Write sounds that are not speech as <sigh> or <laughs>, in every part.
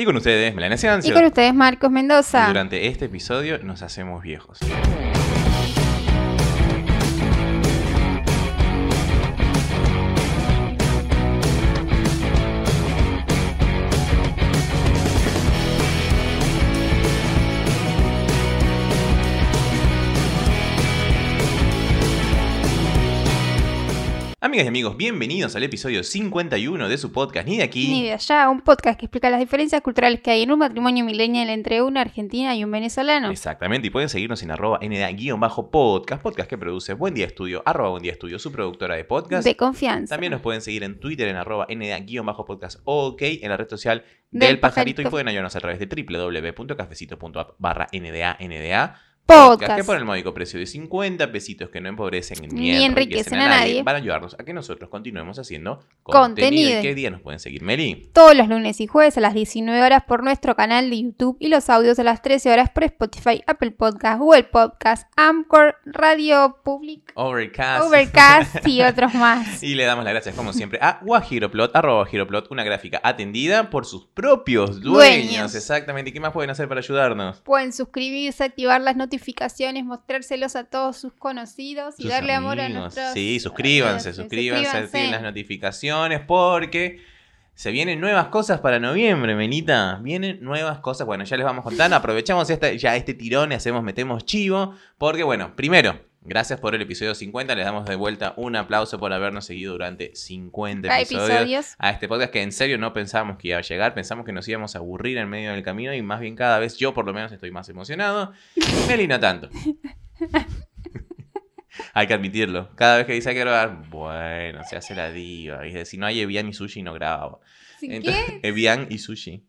Y con ustedes, Melania Y Ciancio. con ustedes, Marcos Y Mendoza. durante este episodio nos hacemos viejos. Amigas y amigos, bienvenidos al episodio 51 de su podcast Ni de aquí. Ni de allá, un podcast que explica las diferencias culturales que hay en un matrimonio millennial entre una argentina y un venezolano. Exactamente, y pueden seguirnos en arroba nda-podcast, podcast que produce Buen Día Estudio, arroba Buen Día Estudio, su productora de podcast. De confianza. También nos pueden seguir en Twitter en arroba nda-podcast ok, en la red social Del del, pajarito. y Pajarito. pueden hallarnos a través de www.cafecito.app barra nda nda Podcast. que por el módico precio de 50 pesitos que no empobrecen ni, Ni enriquecen, enriquecen a nadie, van a ayudarnos a que nosotros continuemos haciendo Contenido. contenido. ¿Y qué día nos pueden seguir, Meli? Todos los lunes y jueves a las 19 horas por nuestro canal de YouTube y los audios a las 13 horas por Spotify, Apple Podcast, Google Podcast, Amcor, Radio Public, Overcast. Overcast y <laughs> otros más. Y le damos las gracias, como siempre, a Guajiroplot, arroba Guajiroplot, una gráfica atendida por sus propios dueños. Dueños. Exactamente. ¿Y qué más pueden hacer para ayudarnos? Pueden suscribirse, activar las notificaciones, mostrárselos a todos sus conocidos y Sus darle amor a nuestros. Sí, suscríbanse, suscríbanse, suscríbanse. activen las notificaciones porque se vienen nuevas cosas para noviembre, Menita. Vienen nuevas cosas. Bueno, ya les vamos contando. Aprovechamos esta, ya este tirón y hacemos, metemos chivo. Porque, bueno, primero, gracias por el episodio 50. Les damos de vuelta un aplauso por habernos seguido durante 50 Cada episodios. episodios. a este podcast que en serio no pensábamos que iba a llegar, pensamos que nos íbamos a aburrir en medio del camino y más bien cada vez yo por lo menos estoy más emocionado. Meli no tanto. <laughs> Hay que admitirlo. Cada vez que dice hay que grabar, bueno, se hace la diva. Y si no hay Evian y sushi, no grabo. ¿Sí Entonces, qué? Evian y sushi.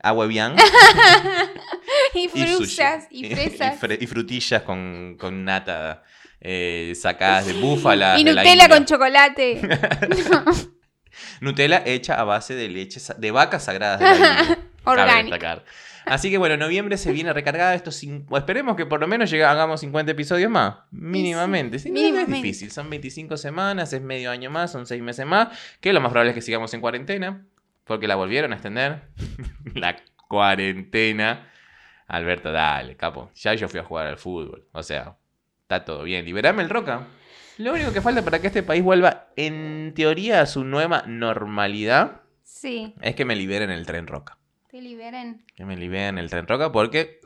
Agua Evian <laughs> Y y <laughs> y fresas. Y, fre- y frutillas con, con nata eh, sacadas de búfala. Y de Nutella con chocolate. <laughs> Nutella hecha a base de leche de vacas sagradas de la <laughs> Orgánica. Así que bueno, noviembre se viene recargada estos cin- o esperemos que por lo menos llegue- hagamos 50 episodios más. Mínimamente. Sí, no es mínimamente. difícil. Son 25 semanas, es medio año más, son 6 meses más. Que lo más probable es que sigamos en cuarentena. Porque la volvieron a extender. <laughs> la cuarentena. Alberto, dale, capo. Ya yo fui a jugar al fútbol. O sea, está todo bien. Liberame el roca. Lo único que falta para que este país vuelva, en teoría, a su nueva normalidad Sí, es que me liberen el tren roca. te liberen. Que me liberen el tren roca porque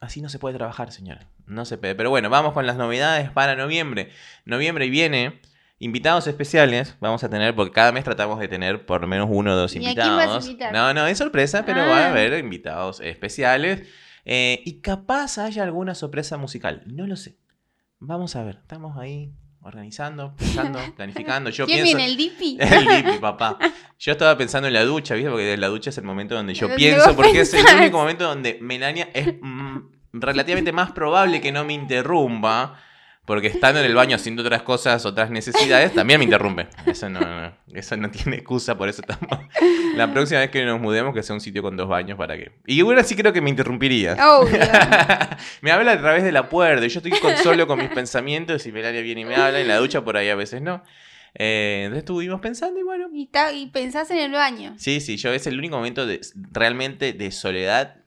así no se puede trabajar, señora. No se puede. Pero bueno, vamos con las novedades para noviembre. Noviembre viene invitados especiales. Vamos a tener, porque cada mes tratamos de tener por lo menos uno o dos ¿Y invitados. vas a? No, no, es sorpresa, pero va a Ah. haber invitados especiales. Eh, y capaz haya alguna sorpresa musical. No lo sé. Vamos a ver. Estamos ahí organizando, pensando, <laughs> planificando. Yo ¿Quién pienso. viene? ¿El Dipi? <laughs> El Dipi, <laughs> papá. Yo estaba pensando en la ducha, ¿viste? Porque la ducha es el momento donde yo pienso, porque es el único momento donde Melania es mm, relativamente más probable que no me interrumpa. Porque estando en el baño haciendo otras cosas, otras necesidades, también me interrumpe. Eso no, no, eso no tiene excusa, por eso estamos. La próxima vez que nos mudemos, que sea un sitio con dos baños para que. Y ahora sí creo que me interrumpirías. Obvio. <laughs> me habla a través de la puerta. y Yo estoy con- solo con mis pensamientos y Melania viene y me habla. En la ducha por ahí a veces no. Eh, entonces estuvimos pensando y bueno. Y, ta- y pensás en el baño. Sí, sí, yo es el único momento de, realmente de soledad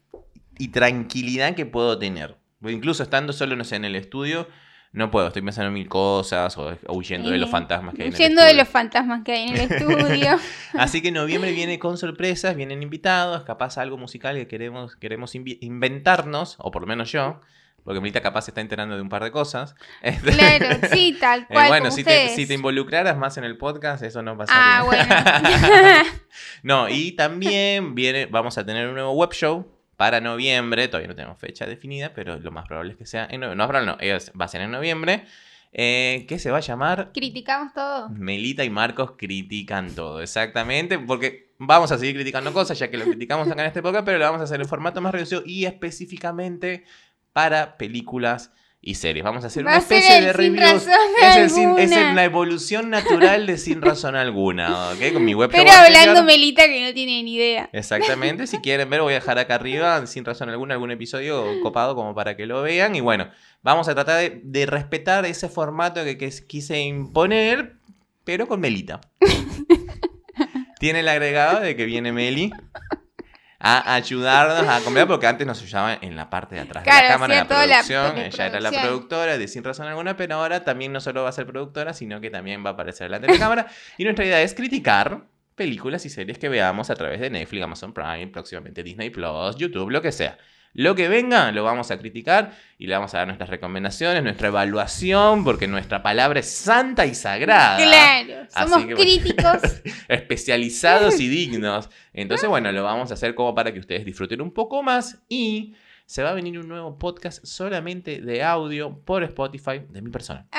y tranquilidad que puedo tener. Incluso estando solo, no sé, en el estudio, no puedo. Estoy pensando en mil cosas o, o huyendo de los Eh, fantasmas que hay en el Huyendo de estudio. los fantasmas que hay en el estudio. <laughs> Así que noviembre viene con sorpresas, vienen invitados, capaz algo musical que queremos, queremos inventarnos, o por lo menos yo, porque Melita capaz se está enterando de un par de cosas. <laughs> Este, claro, sí, tal <laughs> eh, cual. bueno, como si te, ustedes. si te involucraras más en el podcast, eso no pasaría. Ah, bueno. no, y también viene, vamos a tener un nuevo web show para noviembre. Todavía no tenemos fecha definida, pero lo más probable es que sea en noviembre. No, probable no, va a ser en noviembre. eh, que se va a llamar Criticamos todo. Melita y Marcos critican todo, exactamente, porque vamos a seguir criticando cosas, ya que lo criticamos acá en este podcast, pero lo vamos a hacer en formato más reducido y específicamente para películas y series. Vamos a hacer Va una especie de razón Es, es la evolución natural de sin razón alguna, ¿ok? Con mi web Pero hablando. Melita que no tiene ni idea. Exactamente, si quieren ver, voy a dejar acá arriba, sin razón alguna, algún episodio copado como para que lo vean. Y bueno, vamos a tratar de, de respetar ese formato que, que quise imponer, pero con Melita. <laughs> Tiene el agregado de que viene Meli a ayudarnos a comprar, porque antes nos ayudaba en la parte de atrás de la cámara, en la producción. Ella era la productora, de sin razón alguna, pero ahora también no solo va a ser productora, sino que también va a aparecer delante de la cámara. <laughs> Y nuestra idea es criticar películas y series que veamos a través de Netflix, Amazon Prime, próximamente Disney Plus, YouTube, lo que sea. Lo que venga lo vamos a criticar y le vamos a dar nuestras recomendaciones, nuestra evaluación, porque nuestra palabra es santa y sagrada. Claro, Así somos que críticos. <laughs> especializados y <laughs> dignos. Entonces, bueno, lo vamos a hacer como para que ustedes disfruten un poco más y se va a venir un nuevo podcast solamente de audio por Spotify de mi persona. <laughs> <laughs> <laughs>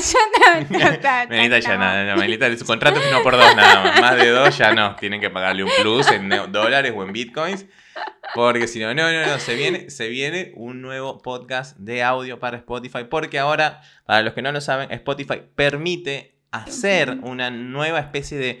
Ya no, no, está- Melita ya nada, no, Melita, su contrato es uno por dos nada más. Más de dos ya no, tienen que pagarle un plus en dólares o en bitcoins. Porque si no, no, no, no, se viene, se viene un nuevo podcast de audio para Spotify. Porque ahora, para los que no lo saben, Spotify permite hacer una nueva especie de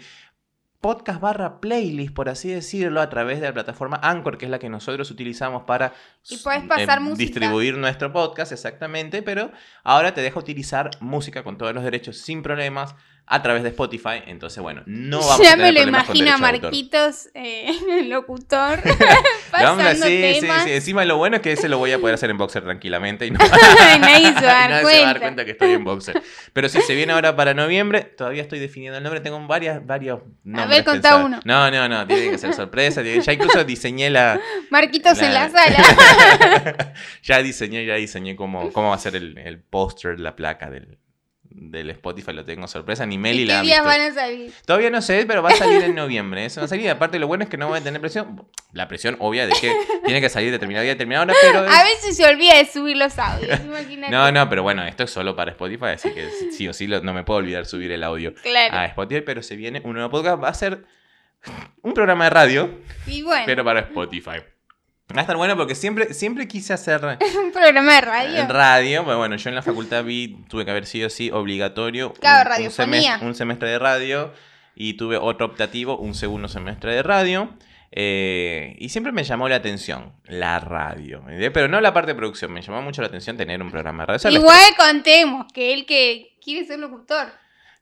podcast barra playlist, por así decirlo, a través de la plataforma Anchor, que es la que nosotros utilizamos para Y puedes pasar música. distribuir nuestro podcast, exactamente, pero ahora te deja utilizar música con todos los derechos sin problemas a través de Spotify. Entonces, bueno, no vamos ya a me tener lo problemas con imagino a. Marquitos, eh, <laughs> el locutor, <laughs> <laughs> pasando sí, sí, temas. sí. Encima lo bueno es que ese lo voy a poder hacer en boxer tranquilamente y no, y nadie se va a dar nadie se va a dar cuenta. cuenta que estoy en boxer. Pero si se viene ahora para noviembre, todavía estoy definiendo el nombre. Tengo varias, varios nombres. ver, contá uno. No, no, no, tiene que ser sorpresa. Ya incluso diseñé la. Marquitos en La- la sala. ya diseñé, ya diseñé cómo, cómo va a ser el, el póster, la placa del, del Spotify. Lo tengo sorpresa. Ni Meli ¿Y la qué días van a salir? Todavía no sé, pero va a <laughs> salir en noviembre. Eso va a salir. Aparte, lo bueno es que no voy a tener presión. La presión obvia de que tiene que salir determinado día, determinada hora, pero. A veces se olvida de subir los audios. <laughs> imagínate. No, no, pero bueno, esto es solo para Spotify, así que sí o sí lo- no me puedo olvidar subir el audio Claro. a Spotify, pero se viene un nuevo podcast. Va a ser un programa de radio, y bueno, pero para Spotify. Va a estar bueno porque siempre, siempre quise hacer <laughs> un programa de radio. en radio. Pero bueno, yo en la facultad vi, tuve que haber sido sí obligatorio. Claro, un, un, semestre, un semestre de radio y tuve otro optativo, un segundo semestre de radio. eh, y siempre me llamó la atención la radio. Pero no la parte de producción, me llamó mucho la atención tener un programa de radio. O sea, la Igual contemos que él que quiere ser locutor.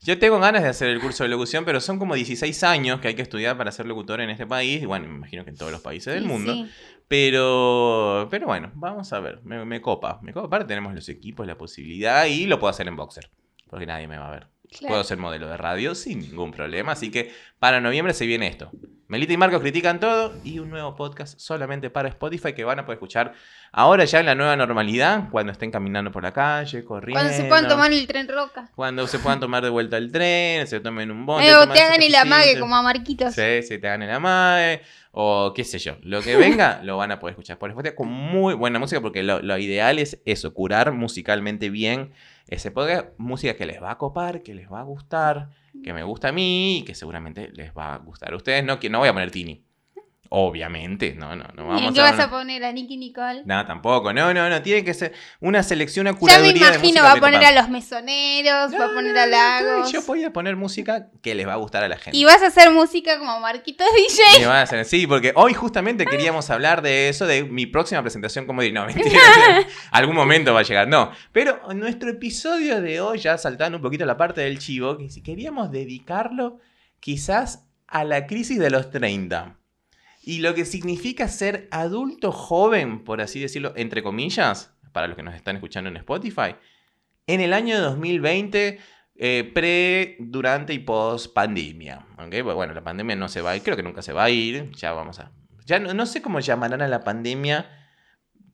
Yo tengo ganas de hacer el curso de locución, pero son como 16 años que hay que estudiar para ser locutor en este país. Y bueno, me imagino que en todos los países del mundo. sí. Pero, pero bueno, vamos a ver. Me, copa. Me copa. Aparte tenemos los equipos, la posibilidad y lo puedo hacer en boxer. Porque nadie me va a ver. Claro. Puedo ser modelo de radio sin ningún problema. Así que para noviembre se viene esto. Melita y Marcos critican todo y un nuevo podcast solamente para Spotify que van a poder escuchar ahora ya en la nueva normalidad, cuando estén caminando por la calle, corriendo. Cuando se puedan tomar el tren roca. Cuando se puedan tomar de vuelta el tren, se tomen un bondi. Eh, o te hagan el amague como a Marquitos. Sí, sí, te hagan el amague. O qué sé yo. Lo que venga <laughs> lo van a poder escuchar por Spotify con muy buena música porque lo, lo ideal es eso, curar musicalmente bien ese podcast. Música que les va a copar, que les va a gustar, que me gusta a mí y que seguramente les va a gustar a ustedes. No, que no voy a poner Tini. Obviamente, no, no, no ¿Y vamos en qué a vas a poner a Nicky Nicole? No, tampoco. No, no, no. Tiene que ser una selección, una Ya me curaduría de imagino, va a poner a los mesoneros, va a poner no, a Lagos. Yo voy a poner música que les va a gustar a la gente. Y vas a hacer música como Marquitos <laughs> DJ. Y van a hacer- Sí, porque hoy justamente queríamos hablar de eso, de mi próxima presentación como DJ. No, <laughs> mentira. Algún momento va a llegar. No. Pero en nuestro episodio de hoy, ya saltando un poquito la parte del chivo, que si queríamos dedicarlo quizás a la crisis de los 30. Y lo que significa ser adulto joven, por así decirlo, entre comillas, para los que nos están escuchando en Spotify, en el año 2020, eh, pre, durante y post pandemia. ¿ok? Pues Bueno, la pandemia no se va a ir, creo que nunca se va a ir. Ya vamos a. Ya no sé cómo llamarán a la pandemia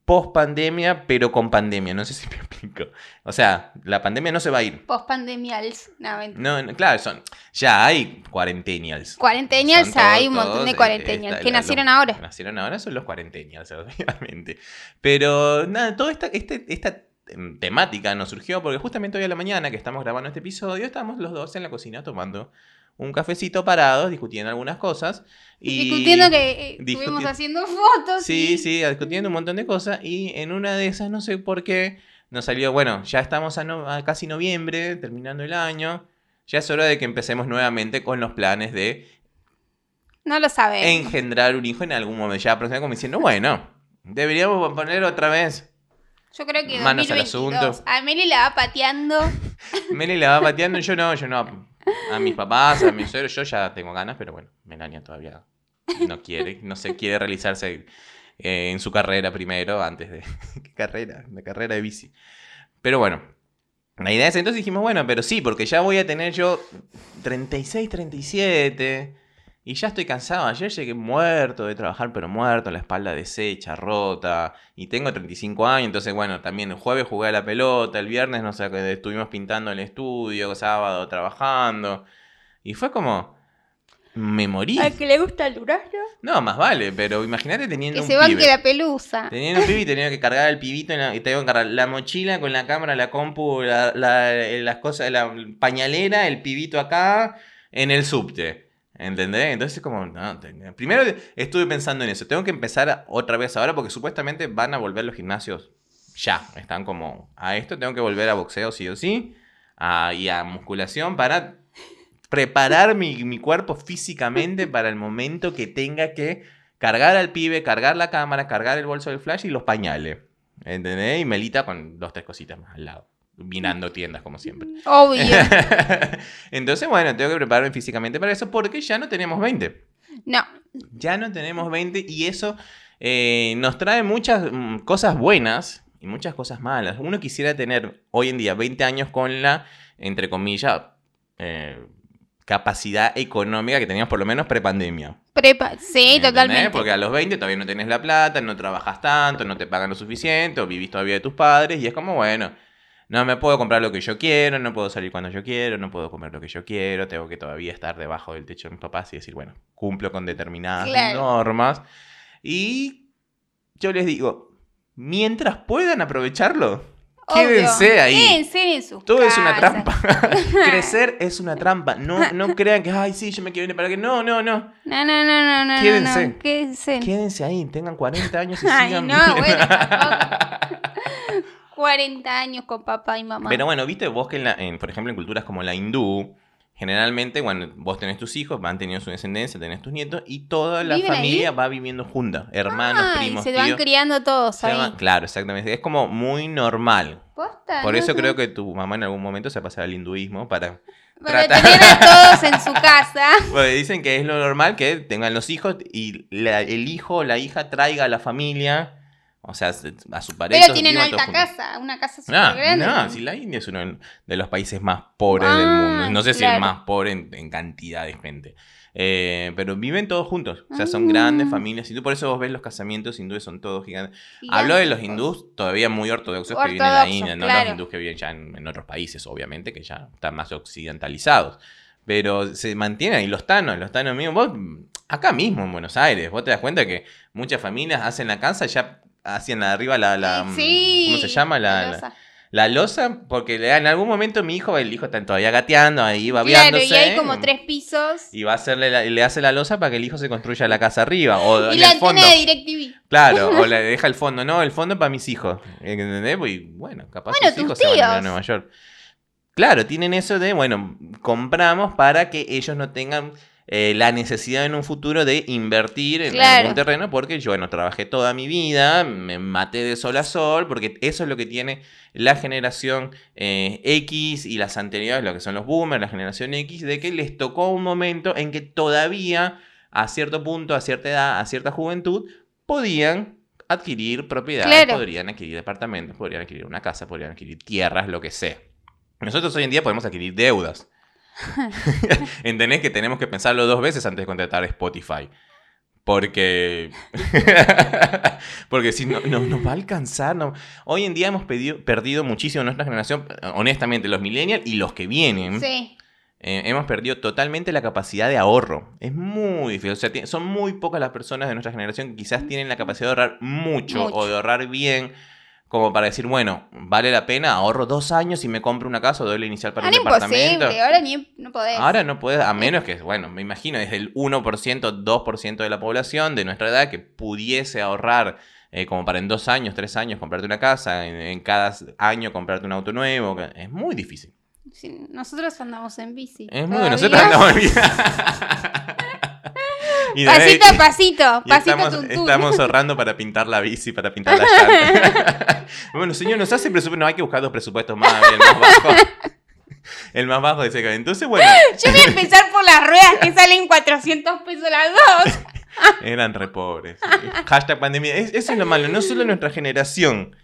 post pandemia, pero con pandemia. No sé si me <laughs> explico. O sea, la pandemia no se va a ir. Post pandemials. No. No, no, claro, son. Ya hay cuarentenials. Cuarentenials, hay un montón de cuarentenials esta- que la- nacieron los ahora. nacieron ahora son los cuarentenials, <laughs> obviamente. Pero nada, toda esta, este, esta em, temática nos surgió porque justamente hoy a la mañana que estamos grabando este episodio, estamos los dos en la cocina tomando un cafecito parados, discutiendo algunas cosas. Y Discutiendo que eh, discuti- estuvimos haciendo fotos. Sí, y- sí, discutiendo un montón de cosas. Y en una de esas, no sé por qué, nos salió, bueno, ya estamos a, no- a casi noviembre, terminando el año. Ya es hora de que empecemos nuevamente con los planes de No lo sabemos. engendrar un hijo en algún momento. Ya próxima como diciendo, bueno, deberíamos poner otra vez. Yo creo que Manos al 2022. asunto. A Meli la va pateando. <laughs> Meli la va pateando, yo no, yo no. A mis papás, a mis suegros, yo ya tengo ganas, pero bueno, Melania todavía no quiere, no se quiere realizarse eh, en su carrera primero antes de... <laughs> ¿Qué carrera? La carrera de bici. Pero bueno, la idea es entonces dijimos, bueno, pero sí, porque ya voy a tener yo 36, 37 y ya estoy cansado. Ayer llegué muerto de trabajar, pero muerto, la espalda deshecha, rota. Y tengo 35 años, entonces bueno, también el jueves jugué a la pelota, el viernes no sé, estuvimos pintando el estudio, sábado trabajando. Y fue como, me morí. ¿Al que le gusta el durazno? No, más vale, pero imagínate teniendo Que un se pibe. la pelusa. Teniendo un pibe y tenía que cargar al pibito en la- y tengo que cargar la mochila con la cámara, la compu, la- la- las cosas, la pañalera, el pibito acá, en el subte. ¿Entendés? Entonces como, no, primero estuve pensando en eso. Tengo que empezar otra vez ahora porque supuestamente van a volver los gimnasios ya. Están como a esto, tengo que volver a boxeo sí o sí. a- y a musculación para preparar mi, mi cuerpo físicamente para el momento que tenga que cargar al pibe, cargar la cámara, cargar el bolso del flash y los pañales. ¿Entendés? Y Melita con dos, tres cositas más al lado. Mirando tiendas como siempre. Obvio. <laughs> Entonces, bueno, tengo que prepararme físicamente para eso porque ya no tenemos 20. No. Ya no tenemos 20 y eso eh, nos trae muchas mm, cosas buenas y muchas cosas malas. Uno quisiera tener hoy en día 20 años con la, entre comillas, eh, capacidad económica que teníamos por lo menos prepandemia. Prepa. Sí, ¿Entendés? totalmente. Porque a los 20 todavía no tenés la plata, no trabajas tanto, no te pagan lo suficiente, o vivís todavía de tus padres, y es como, bueno, no me puedo comprar lo que yo quiero, no puedo salir cuando yo quiero, no puedo comer lo que yo quiero, tengo que todavía estar debajo del techo de mis papás y decir, bueno, cumplo con determinadas Claro. normas. Y yo les digo, mientras puedan aprovecharlo, Obvio. quédense ahí. Quédense en sus Todo es una trampa. <laughs> Crecer es una trampa. No, no crean que, ay, sí, yo me quiero ir para que. No, no, no. No, no, no, no, no. Quédense. No, quédense. Quédense ahí, tengan 40 años y Ay, sigan. no, bueno. <laughs> 40 años con papá y mamá. Pero bueno, viste vos que, en la- en, por ejemplo, en culturas como la hindú, generalmente, bueno, vos tenés tus hijos, van teniendo su descendencia, tenés tus nietos, y toda la familia va viviendo junta. Hermanos, Ah, primos, y se van criando todos se ahí. van- Claro, exactamente. Es como muy normal. ¿Posta? Por No eso sé. creo que tu mamá en algún momento se pasará al hinduismo para Para trata- tener a <laughs> todos en su casa. Porque dicen que es lo normal que tengan los hijos y la- el hijo o la hija traiga a la familia, o sea, a su pareja. Pero tienen alta casa, una casa súper No, grande. no, si la India es uno de los países más pobres del Ah, mundo. No sé si el claro. más pobre en, en cantidad de gente. Eh, pero viven todos juntos. O sea, son Ah. grandes familias. Y tú por eso vos ves los casamientos hindúes, son todos gigantes. Gigantes. Hablo de los hindús todavía muy ortodoxos que viven en la India, no claro. los hindús que viven ya en, en otros países, obviamente, que ya están más occidentalizados. Pero se mantienen, y los tanos, los tanos mismos, vos, acá mismo en Buenos Aires, vos te das cuenta que muchas familias hacen la casa ya de arriba la, la Sí, ¿cómo se llama? La, la la- losa. la losa, porque en algún momento mi hijo, el hijo está todavía gateando ahí, Claro, babeándose. y hay como tres pisos. Y va a hacerle la- le hace la losa para que el hijo se construya la casa arriba. O Y en la el fondo. de DirecTV. Claro, <laughs> o le deja el fondo. No, el fondo para mis hijos. ¿Entendés? Y bueno, capaz Bueno, tus hijos se van a a tíos. Nueva York. Claro, tienen eso de, bueno, compramos para que ellos no tengan eh, la necesidad en un futuro de invertir en Claro. algún terreno, porque yo, bueno, trabajé toda mi vida, me maté de sol a sol, porque eso es lo que tiene la generación eh, X y las anteriores, lo que son los boomers, la generación X, de que les tocó un momento en que todavía, a cierto punto, a cierta edad, a cierta juventud, podían adquirir propiedades, Claro. podrían adquirir departamentos, podrían adquirir una casa, podrían adquirir tierras, lo que sea. Nosotros hoy en día podemos adquirir deudas. <laughs> ¿Entendés que tenemos que pensarlo dos veces antes de contratar Spotify? Porque. <laughs> Porque si no, no nos va a alcanzar. no. Hoy en día hemos pedido- perdido muchísimo nuestra generación, honestamente, los millennials y los que vienen. Sí. eh, hemos perdido totalmente la capacidad de ahorro. Es muy difícil. O sea, son muy pocas las personas de nuestra generación que quizás tienen la capacidad de ahorrar mucho, Mucho. o de ahorrar bien. Como para decir, bueno, vale la pena, ahorro dos años y me compro una casa o doy la inicial para Ahora un departamento. imposible, ahora ni no podés. Ahora no puedes, a menos que, bueno, me imagino, es el 1%, 2% de la población de nuestra edad que pudiese ahorrar eh, como para en dos años, tres años comprarte una casa, en, en cada año comprarte un auto nuevo. Es muy difícil. Sí, nosotros andamos en bici. Es muy nosotros andamos bien. <laughs> Y Pasito a pasito, y pasito estamos, estamos ahorrando para pintar la bici, para pintar la <laughs> llanta. bueno, señor, nos hace presupuesto. No, hay que buscar dos presupuestos más. El más bajo. El más bajo de ese. Entonces, bueno. Yo voy a empezar por las ruedas que salen 400 pesos las dos. Eran re pobres. Hashtag pandemia. Es- eso es lo malo. No solo nuestra generación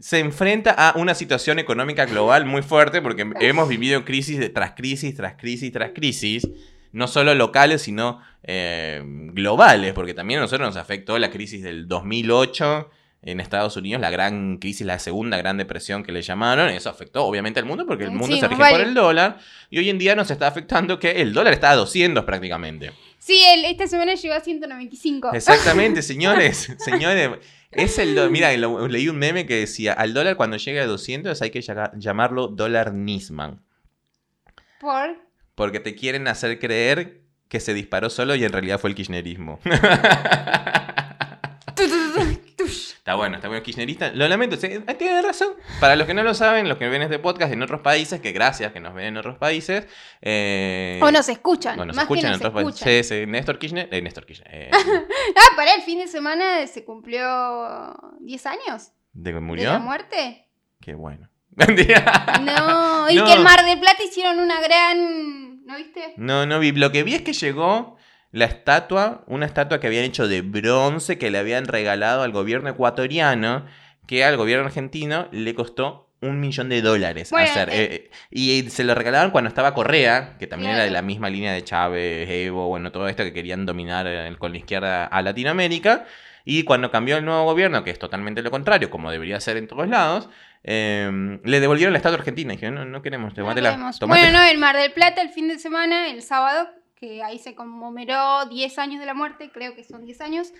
se enfrenta a una situación económica global muy fuerte porque hemos vivido crisis tras crisis, tras crisis, tras crisis. No solo locales, sino eh, globales, porque también a nosotros nos afectó la crisis del 2008 en Estados Unidos, la gran crisis, la segunda gran depresión que le llamaron. Eso afectó obviamente al mundo porque el mundo Sí, se rige vale. por el dólar. Y hoy en día nos está afectando que el dólar está a 200 prácticamente. Sí, el- esta semana llegó a 195. Exactamente, <laughs> señores, señores. Es el <laughs> Mira, lo- leí un meme que decía, al dólar cuando llegue a 200 hay que llamarlo dólar Nisman. Por. Porque te quieren hacer creer que se disparó solo y en realidad fue el kirchnerismo. <laughs> Está bueno, está bueno kirchnerista. Lo lamento, eh, tiene razón. Para los que no lo saben, los que ven este podcast en otros países, que gracias que nos ven en otros países. eh, O nos escuchan. bueno, nos más escuchan que en otros escuchan. países. Sí, sí, Néstor Kirchner. eh, Néstor Kirchner. eh, <laughs> Ah, para el fin de semana se cumplió 10 años ¿De que de la murió? muerte. Qué bueno. No, y No. que en Mar del Plata hicieron una gran. ¿No viste? No, no vi. Lo que vi es que llegó la estatua, una estatua que habían hecho de bronce que le habían regalado al gobierno ecuatoriano, que al gobierno argentino le costó un millón de dólares Bueno, hacer. eh. Eh, y se lo regalaron cuando estaba Correa, que también era de la misma línea de Chávez, Evo, bueno, todo esto que querían dominar eh, con la izquierda a Latinoamérica. Y cuando cambió el nuevo gobierno, que es totalmente lo contrario, como debería ser en todos lados, eh, le devolvieron la estatua argentina. Y dijeron, no, no queremos, No tomátela. tomátela". Bueno, no, en Mar del Plata el fin de semana, el sábado, que ahí se conmemoró 10 años de la muerte, creo que son 10 años,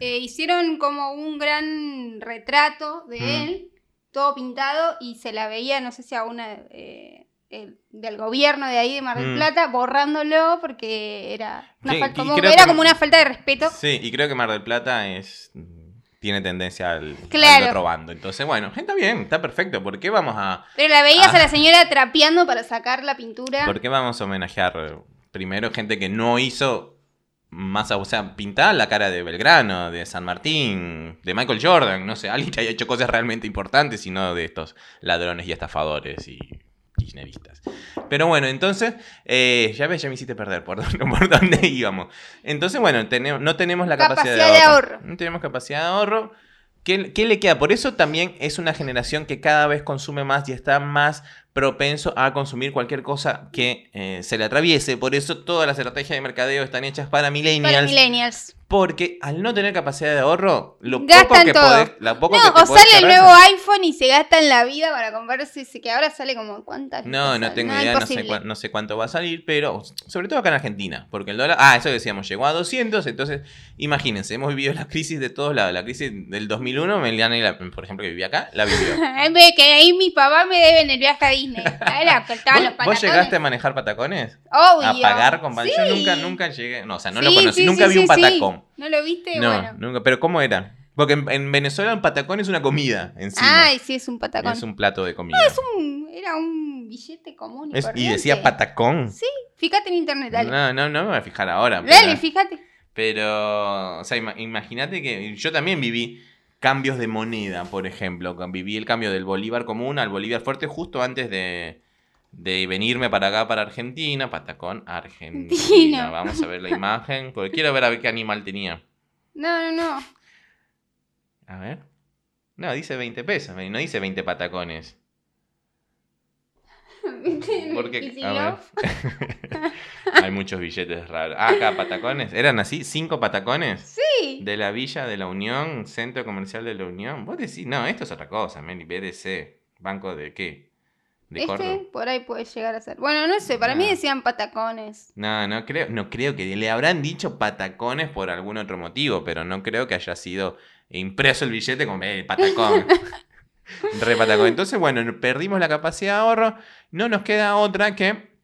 eh, hicieron como un gran retrato de Mm. él, todo pintado, y se la veía, no sé si a una eh, el- del gobierno de ahí de Mar del Mm. Plata, borrándolo porque era, una Sí, falta- y como, era que- como una falta de respeto. Sí, y creo que Mar del Plata es tiene tendencia al, al Claro. otro bando. Entonces, bueno, está bien, está perfecto. ¿Por qué vamos a, Pero la veías Ah. a la señora trapeando para sacar la pintura. por qué vamos a homenajear primero gente que no hizo más, o sea, pintar la cara de Belgrano, de San Martín, de Michael Jordan, no sé, alguien que haya hecho cosas realmente importantes y no de estos ladrones y estafadores y kirchneristas. Pero bueno, entonces, eh, ya ves, ya me hiciste perder por <laughs> dónde, por dónde íbamos. Entonces, bueno, tenemos, no tenemos la capacidad, Capacidad de, de ahorro. ahorro. No tenemos capacidad de ahorro. ¿Qué, qué le queda? Por eso también es una generación que cada vez consume más y está más propenso a consumir cualquier cosa que eh, se le atraviese. Por eso todas las estrategias de mercadeo están hechas para millennials. para millennials. Porque al no tener capacidad de ahorro, lo poco Gastan que todo. podés, la poco No, que te o podés sale el nuevo iPhone y se gasta en la vida para comprarse ese que ahora sale como cuántas. No, no tengo idea, no sé, no sé cuánto va a salir, pero sobre todo acá en Argentina, porque el dólar, ah, eso decíamos, llegó a 200, entonces imagínense, hemos vivido la crisis de todos lados, la crisis del 2001, Meliana, y la- por ejemplo, que vivía acá, la vivió. <laughs> Ay, ve que ahí mi papá me deben el viaje a Disney. Los ¿Vos, vos patacones. llegaste a manejar patacones? Obvio. A pagar con Sí. Yo nunca, nunca llegué, no, o sea, no lo conocí, sí, nunca vi un patacón. ¿No lo viste? No, bueno. nunca, pero ¿cómo era? Porque en, en Venezuela un patacón es una comida encima. Ay, sí, es un patacón. es un plato de comida. Un- era un billete común. Y, Es- y decía patacón. Sí, fíjate en internet, dale. No, no, no me voy a fijar ahora. Dale, pero- fíjate. Pero, o sea, ima- imagínate que yo también viví cambios de moneda, por ejemplo. Viví el cambio del bolívar común al bolívar fuerte justo antes de, de venirme para acá, para Argentina. Patacón, Argentina. Argentina. Vamos a ver la imagen, <laughs> porque quiero ver a ver qué animal tenía. No, no, no. A ver. No, dice 20 pesos, no dice 20 patacones. <laughs> Porque. <laughs> Hay muchos billetes raros. Ah, acá, patacones. ¿Eran así? ¿Cinco patacones? Sí. De la Villa de la Unión, Centro Comercial de la Unión. Vos decís, no, esto es otra cosa, Meli. BDC. ¿Banco de qué? ¿De Córdoba? Este por ahí puede llegar a ser. Bueno, no sé, para mí Ah. decían patacones. No, no creo, no creo que le habrán dicho patacones por algún otro motivo, pero no creo que haya sido impreso el billete con eh, patacón. <laughs> Re patacón. Entonces, bueno, perdimos la capacidad de ahorro. No nos queda otra que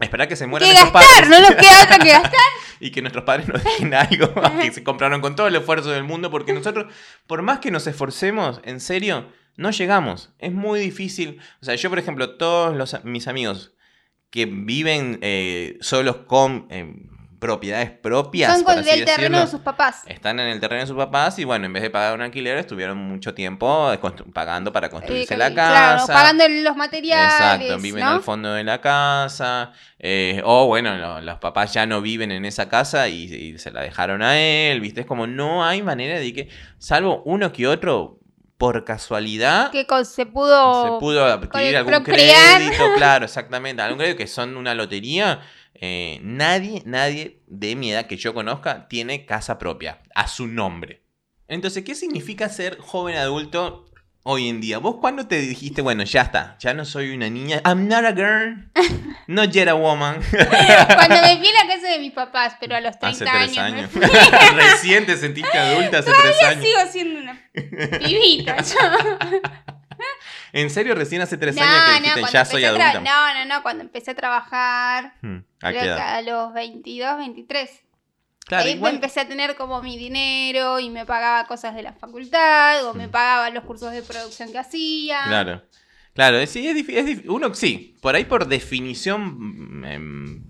esperar que se mueran Que nuestros gastar, padres. no nos queda otra que gastar. <laughs> y que nuestros padres nos dejen algo <laughs> que se compraron con todo el esfuerzo del mundo, porque nosotros, por más que nos esforcemos, en serio, no llegamos. Es muy difícil. O sea, yo, por ejemplo, todos los, mis amigos que viven eh, solos con, eh, propiedades propias. Son del terreno decirlo. de sus papás. Están en el terreno de sus papás y bueno, en vez de pagar un alquiler, estuvieron mucho tiempo pagando para construirse Eh, la claro, casa. pagando los materiales. Exacto, viven ¿no? al fondo de la casa. eh, o bueno, lo- los papás ya no viven en esa casa y, y se la dejaron a él. ¿Viste? Es como no hay manera de que, salvo uno que otro, por casualidad, Que con- se pudo. se pudo adquirir algún procrear. crédito. <laughs> Claro, exactamente. Algún crédito que son una lotería. Eh, nadie, nadie de mi edad que yo conozca tiene casa propia a su nombre. Entonces, ¿qué significa ser joven adulto hoy en día? ¿Vos cuándo te dijiste, bueno, ya está, ya no soy una niña, I'm not a girl, not yet a woman? <laughs> Cuando me fui a la casa de mis papás, pero a los 30 Hace tres años. años. <laughs> Recién te sentiste adulta hace tres años. Sigo siendo una pibita. <laughs> yo. ¿En serio recién hace tres no, años que no, dijiste, cuando ya soy adulta? No, no, no, cuando empecé a trabajar. Hmm, ¿A a los 22, 23. Claro, Ahí igual- empecé a tener como mi dinero y me pagaba cosas de la facultad o me Mm. pagaba los cursos de producción que hacía. Claro. Claro, es- sí, es, es uno sí, por ahí por definición mm, em,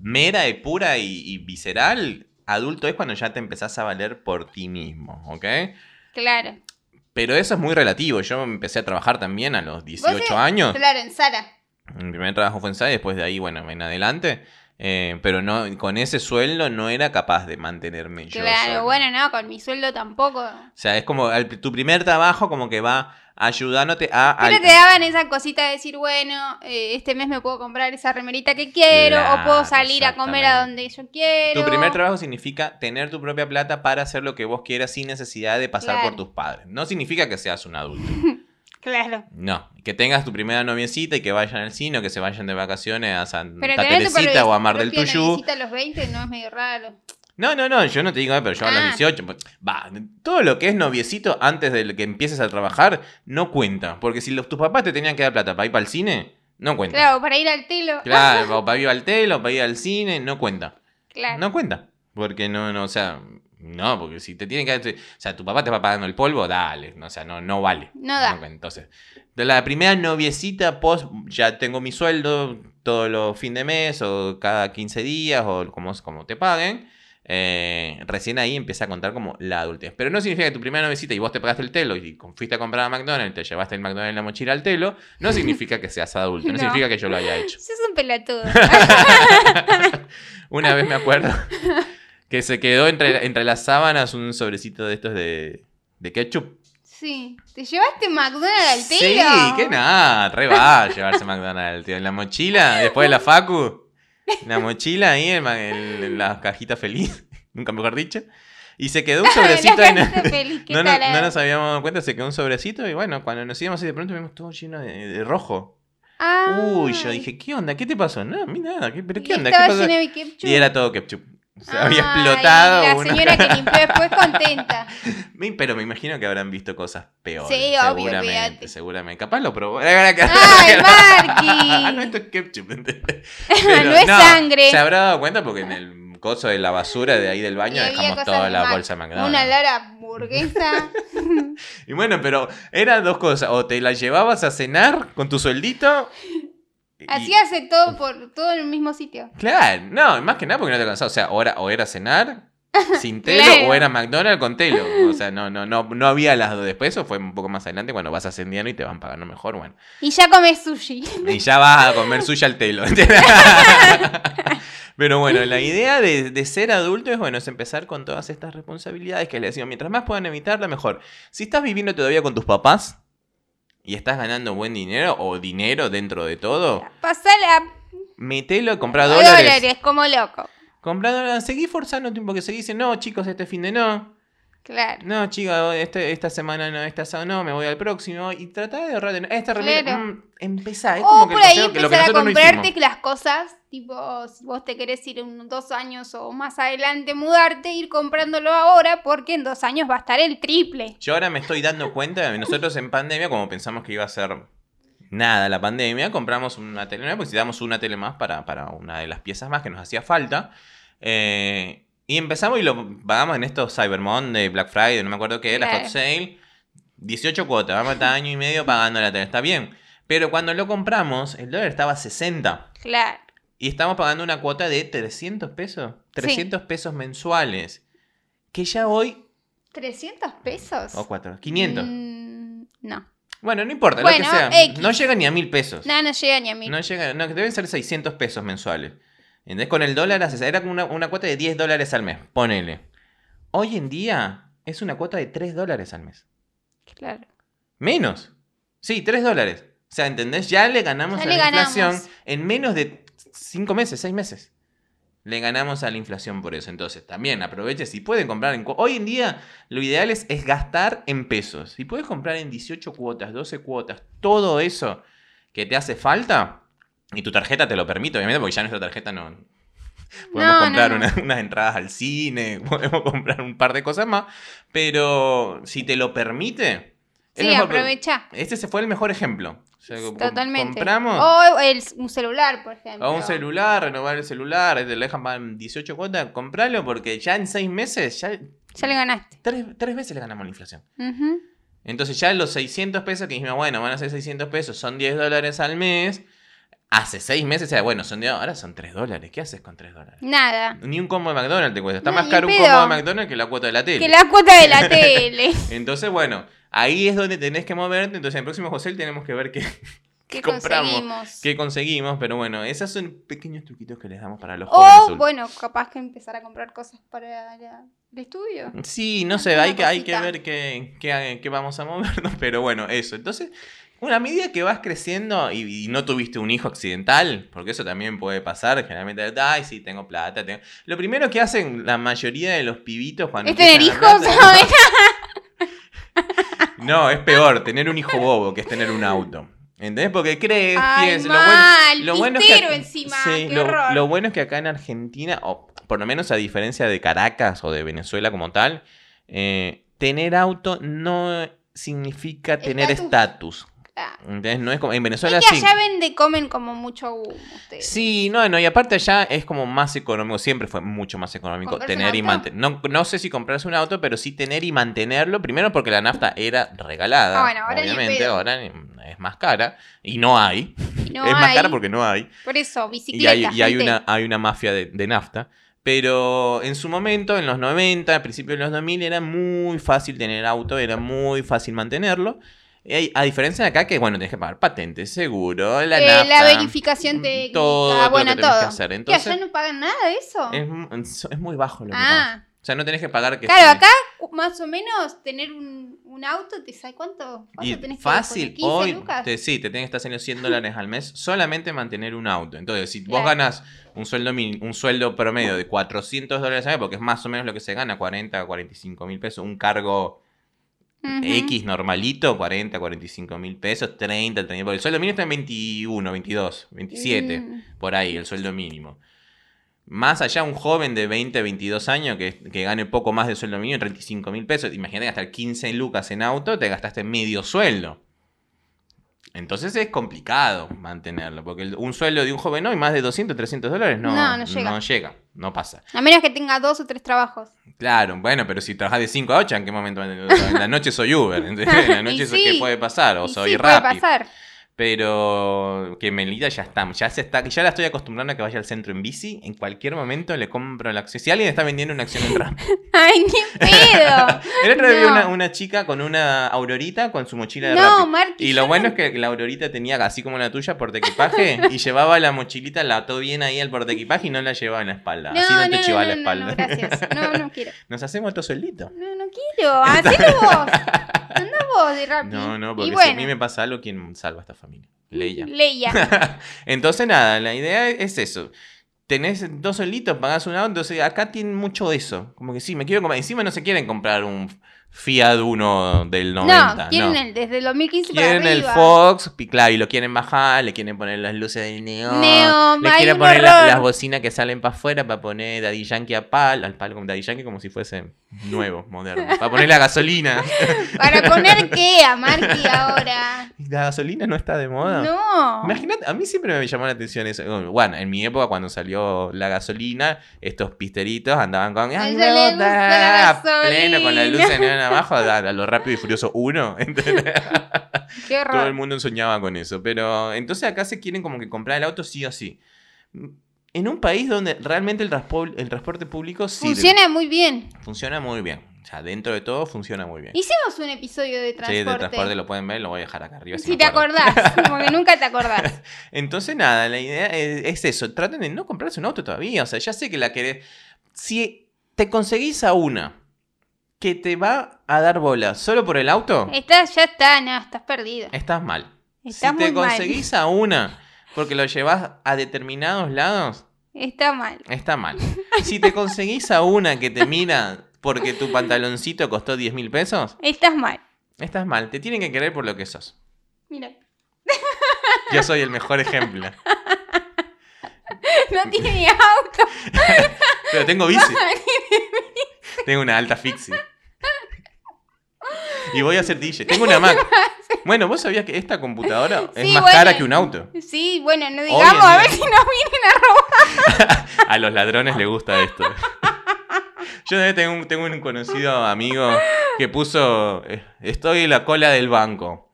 mera y pura y, y visceral, adulto es cuando ya te empezás a valer por ti mismo, ¿ok? Claro. Pero eso es muy relativo, yo empecé a trabajar también a los 18 sí? años, Claro, en Sara. mi primer trabajo fue en SAE, después de ahí, bueno, en adelante, eh, pero no con ese sueldo no era capaz de mantenerme yo Claro, bueno, no, con mi sueldo tampoco. O sea, es como tu primer trabajo como que va ayudándote a... Pero al- te daban esa cosita de decir, bueno, eh, este mes me puedo comprar esa remerita que quiero, o puedo Claro, salir a comer a donde yo quiero. Tu primer trabajo significa tener tu propia plata para hacer lo que vos quieras sin necesidad de pasar Claro. por tus padres. No significa que seas un adulto. <laughs> Claro. No. Que tengas tu primera noviecita y que vayan al cine o que se vayan de vacaciones a Santa Pero Teresita o a Mar del Tuyú. a los 20 no es medio raro. No, no, no, yo no te digo, eh, pero yo a los Ah. 18. pues, Va, todo lo que es noviecito antes de que empieces a trabajar no cuenta. Porque si los, tus papás te tenían que dar plata para ir para el cine, no cuenta. Claro, para ir al telo. Claro, <laughs> para ir al telo, para ir al cine, no cuenta. Claro. No cuenta. Porque no, no, o sea, no, porque si te tienen que. O sea, tu papá te va pagando el polvo, dale. O sea, no, no vale. No da. Entonces, de la primera noviecita, post, ya tengo mi sueldo todos los fin de mes, o cada 15 días, o como, como te paguen. eh, recién ahí empieza a contar como la adultez. Pero no significa que tu primera noviecita y vos te pagaste el telo y fuiste a comprar a McDonald's, te llevaste el McDonald's en la mochila al telo, no <laughs> significa que seas adulto, no, No. significa que yo lo haya hecho. Sos un pelotudo. <laughs> Una vez me acuerdo <laughs> que se quedó entre, entre las sábanas un sobrecito de estos de, de ketchup. sí. ¿Te llevaste McDonald's al Sí, que nada, re va a llevarse McDonald's, tío. En la mochila, después de la facu, en la mochila ahí, en, en la cajita feliz, <laughs> nunca mejor dicho. Y se quedó un <laughs> sobrecito ahí. no- feliz, <laughs> No, no, nos habíamos dado cuenta, se quedó un sobrecito y bueno, cuando nos íbamos así de pronto vimos todo lleno de, de rojo. Ah. Uy, yo dije, ¿qué onda? ¿Qué te pasó? No, a mí nada, ¿qué- ¿pero qué Y onda? ¿Qué pasó? Y era todo ketchup. <laughs> Se había explotado. La una- señora que limpió después contenta. <laughs> Pero me imagino que habrán visto cosas peores. Sí, obvio, seguramente, seguramente. Capaz lo probó. <laughs> ¡Ay, Marky! no, esto es ketchup. ¿entendés? No es sangre. Se habrá dado cuenta porque en el coso de la basura de ahí del baño dejamos toda la bolsa de McDonald's. Una Lara hamburguesa. Y bueno, pero eran dos cosas. O te la llevabas a cenar con tu sueldito. Y- Así hace todo por todo en el mismo sitio. Claro, no, más que nada porque no te alcanzaba. O sea, o era, o era cenar <laughs> sin telo Claro. o era McDonald's con telo. O sea, no, no, no, no había las dos. Después eso fue un poco más adelante cuando vas ascendiendo y te van pagando mejor, bueno. Y ya comes sushi. Y ya vas a comer suya al telo. <laughs> Pero bueno, la idea de, de ser adulto es, bueno, es empezar con todas estas responsabilidades que les decimos. Mientras más puedan evitarla, mejor. Si estás viviendo todavía con tus papás y estás ganando buen dinero o dinero dentro de todo, Pasala metelo, compra dólares. dólares como loco. Compra dólares. Seguí forzándote un poco. Seguí diciendo, no, chicos, este fin de no. Claro. No, chicos, este, esta semana no, esta sábado no, me voy al próximo. Y trata de ahorrar. Esta remera, Claro. mm, empezá. Es O como por ahí que lo que empezar a no comprarte las cosas, tipo, si vos te querés ir en dos años o más adelante mudarte, ir comprándolo ahora porque en dos años va a estar el triple. Yo ahora me estoy dando cuenta, <laughs> nosotros en pandemia, como pensamos que iba a ser nada la pandemia, compramos una tele nueva, porque necesitamos una tele más para, para una de las piezas más que nos hacía falta. Eh, y empezamos y lo pagamos en estos Cyber Monday, Black Friday, no me acuerdo qué Claro. Hot Sale. 18 cuotas, vamos a estar año y medio pagando la tele, está bien. Pero cuando lo compramos, el dólar estaba a 60. Claro. Y estamos pagando una cuota de 300 pesos. 300 pesos mensuales. Que ya hoy... ¿300 pesos? O 4. 500. Mm, no. Bueno, no importa, lo que sea. X. No llega ni a mil pesos. No, no llega ni a mil. No llega, no, deben ser 600 pesos mensuales. Entonces con el dólar era como una, una cuota de 10 dólares al mes, ponele. Hoy en día es una cuota de 3 dólares al mes. Claro. Menos. Sí, 3 dólares. O sea, ¿entendés? Ya le ganamos Ya a le la ganamos. inflación en menos de 5 meses, 6 meses. Le ganamos a la inflación por eso. Entonces, también aproveche. Si pueden comprar en... Hoy en día lo ideal es, es gastar en pesos. Si puedes comprar en 18 cuotas, 12 cuotas, todo eso que te hace falta, y tu tarjeta te lo permite, obviamente, porque ya nuestra tarjeta no... <laughs> Podemos No, comprar no, no. una- unas entradas al cine, <laughs> podemos comprar un par de cosas más, pero si te lo permite... Sí, mejor, aprovecha. este se fue el mejor ejemplo. O sea, Totalmente. Compramos O el- un celular, por ejemplo. a un celular, renovar el celular, te lo dejan pagar 18 cuotas, compralo porque ya en 6 meses, ya Ya le ganaste. tres, tres veces le ganamos la inflación. Entonces ya los 600 pesos que dijimos, bueno, van a ser 600 pesos, son 10 dólares al mes. Hace 6 meses era, bueno, son 10, ahora son 3 dólares. ¿Qué haces con 3 dólares? Nada. Ni un combo de McDonald's te cuesta. Está No, más caro un combo de McDonald's que la cuota de la tele. Que la cuota de la <laughs> tele. Entonces, bueno, ahí es donde tenés que moverte. Entonces, en el próximo José tenemos que ver qué, <laughs> que compramos. conseguimos. qué conseguimos. Pero bueno, esos son pequeños truquitos que les damos para los O, jóvenes. adultos. bueno, capaz que empezar a comprar cosas para la- el estudio. Sí, no sé, hay que, hay que ver qué, qué- qué vamos a movernos, <laughs> pero bueno, eso. Entonces, una medida que vas creciendo y, y no tuviste un hijo accidental, porque eso también puede pasar, generalmente, ay, sí, tengo plata. tengo-". Lo primero que hacen la mayoría de los pibitos cuando... ¿Es tener a hijos? <laughs> No, es peor, tener un hijo bobo que es tener un auto. ¿Entendés? Porque crees, Ay, piensas, mal, lo bueno, lo bueno es que, encima, sí, qué lo, lo bueno es que acá en Argentina, o por lo menos a diferencia de Caracas o de Venezuela como tal, eh, tener auto no significa tener Estatus. Ah. ¿Entendés? No es como en Venezuela Es que sí. allá vende, comen como mucho humo ustedes. Sí, no, no, y aparte allá es como más económico, siempre fue mucho más económico ¿Comprarse tener y mantener. No, no sé si comprarse un auto, pero sí tener y mantenerlo. Primero porque la nafta era regalada. Ah, bueno, ahora obviamente, ahora es más cara. Y no hay. Y no <laughs> es más cara porque no hay. Por eso, Y bicicleta. hay, y hay una, hay una mafia de, de nafta. Pero en su momento, en los 90, a principios de los 2000, era muy fácil tener auto, era muy fácil mantenerlo. A diferencia de acá, que bueno, tenés que pagar patente, seguro, la Eh, nafta. la verificación técnica, todo, todo lo que tenés todo. que hacer. ¿Qué, Entonces, allá no pagan nada de eso? es, es muy bajo lo que ah. O sea, no tenés que pagar que claro, acá más o menos tener un, un auto, ¿te sabes cuánto? ¿Cuánto Y tenés que fácil, poner? 15 hoy lucas? te, sí, te tienen que estar haciendo 100 dólares al mes solamente mantener un auto. Entonces, si vos ganas un sueldo un sueldo promedio de 400 dólares al mes, porque es más o menos lo que se gana, 40, 45 mil pesos, un cargo X normalito, 40, 45 mil pesos, 30, 30, porque el sueldo mínimo está en 21, 22, 27, Mm. por ahí, el sueldo mínimo. Más allá, un joven de 20, 22 años que, que gane poco más del sueldo mínimo, 35 mil pesos, imagínate gastar 15 lucas en auto, te gastaste medio sueldo. Entonces es complicado mantenerlo, porque el- un sueldo de un joven hoy, más de 200, 300 dólares, no, No, no llega. no llega, no pasa. A menos que tenga dos o tres trabajos. Claro, bueno, pero si trabajas de 5 a 8, ¿en qué momento? En la noche soy Uber. <laughs> En la <laughs> noche sí. qué puede pasar, o Y soy sí, puede Rappi. pasar. Pero que Melita ya está, ya se está, ya la estoy acostumbrando a que vaya al centro en bici. En cualquier momento le compro la acción. Si alguien está vendiendo una acción en Rappi. <laughs> ¡Ay, qué pedo! <laughs> El otro día vi una, una chica con una aurorita con su mochila de no, Rappi. Y lo bueno no- es que la aurorita tenía, así como la tuya, portaequipaje. y <laughs> llevaba la mochilita, la ató bien ahí al portaequipaje y no la llevaba en la espalda. No, así no te chivaba la espalda. No, gracias. No, no quiero. Nos hacemos otro sueldito. No, no quiero. Hacelo vos. Vos de Rappi. No, no, Y porque si a mí me pasa algo, ¿quién salva a esta familia? Leia. <laughs> Leia. <laughs> entonces, nada, la idea es eso. Tenés dos solitos, pagás un auto, entonces acá tienen mucho de eso. Como que sí, me quiero comprar. Encima no se quieren comprar un Fiat Uno del 90. no, quieren no. el desde el 2015 Quieren para el arriba. Fox, y claro, y lo quieren bajar, le quieren poner las luces del neón, Neón, le quieren poner la- las bocinas que salen para afuera para poner Daddy Yankee a palo, al palo como Daddy Yankee como si fuese nuevo, moderno, para poner la gasolina. <laughs> ¿Para poner qué a ahora? ¿La gasolina no está de moda? No. Imagínate, a mí siempre me llamó la atención eso. Bueno, en mi época cuando salió la gasolina, estos pisteritos andaban con ¡Ay, gusta la pleno con la luz neón abajo, a, a lo rápido y furioso 1. <laughs> Qué Todo el mundo soñaba con eso. Pero entonces acá se quieren como que comprar el auto sí o sí. En un país donde realmente el, transpo- el transporte público sirve. Funciona muy bien. Funciona muy bien. O sea, dentro de todo funciona muy bien. Hicimos un episodio de transporte. Sí, de transporte lo pueden ver, lo voy a dejar acá arriba. si te acuerdo. acordás, <laughs> como que nunca te acordás. <laughs> Entonces, nada, la idea es, es eso. Traten de no comprarse un auto todavía. O sea, ya sé que la querés. Si te conseguís a una que te va a dar bola solo por el auto, Estás, ya está, no, estás perdido. estás mal. Estás si te mal. conseguís a una porque lo llevas a determinados lados, Está mal. está mal. <laughs> Si te conseguís a una que te mira porque tu pantaloncito costó 10 mil pesos, Estás mal. estás mal. Te tienen que querer por lo que sos. Mira. <laughs> Yo soy el mejor ejemplo. No tiene auto. <laughs> Pero tengo bici. Tengo una alta fixie. Y voy a hacer DJ. Tengo una Mac. Bueno, vos sabías que esta computadora <laughs> es Sí, más bueno. cara que un auto. Sí, bueno, no digamos, a ver si nos vienen a robar. <laughs> A los ladrones les gusta esto. <laughs> Yo tengo un, tengo un conocido amigo que puso, eh, estoy en la cola del banco.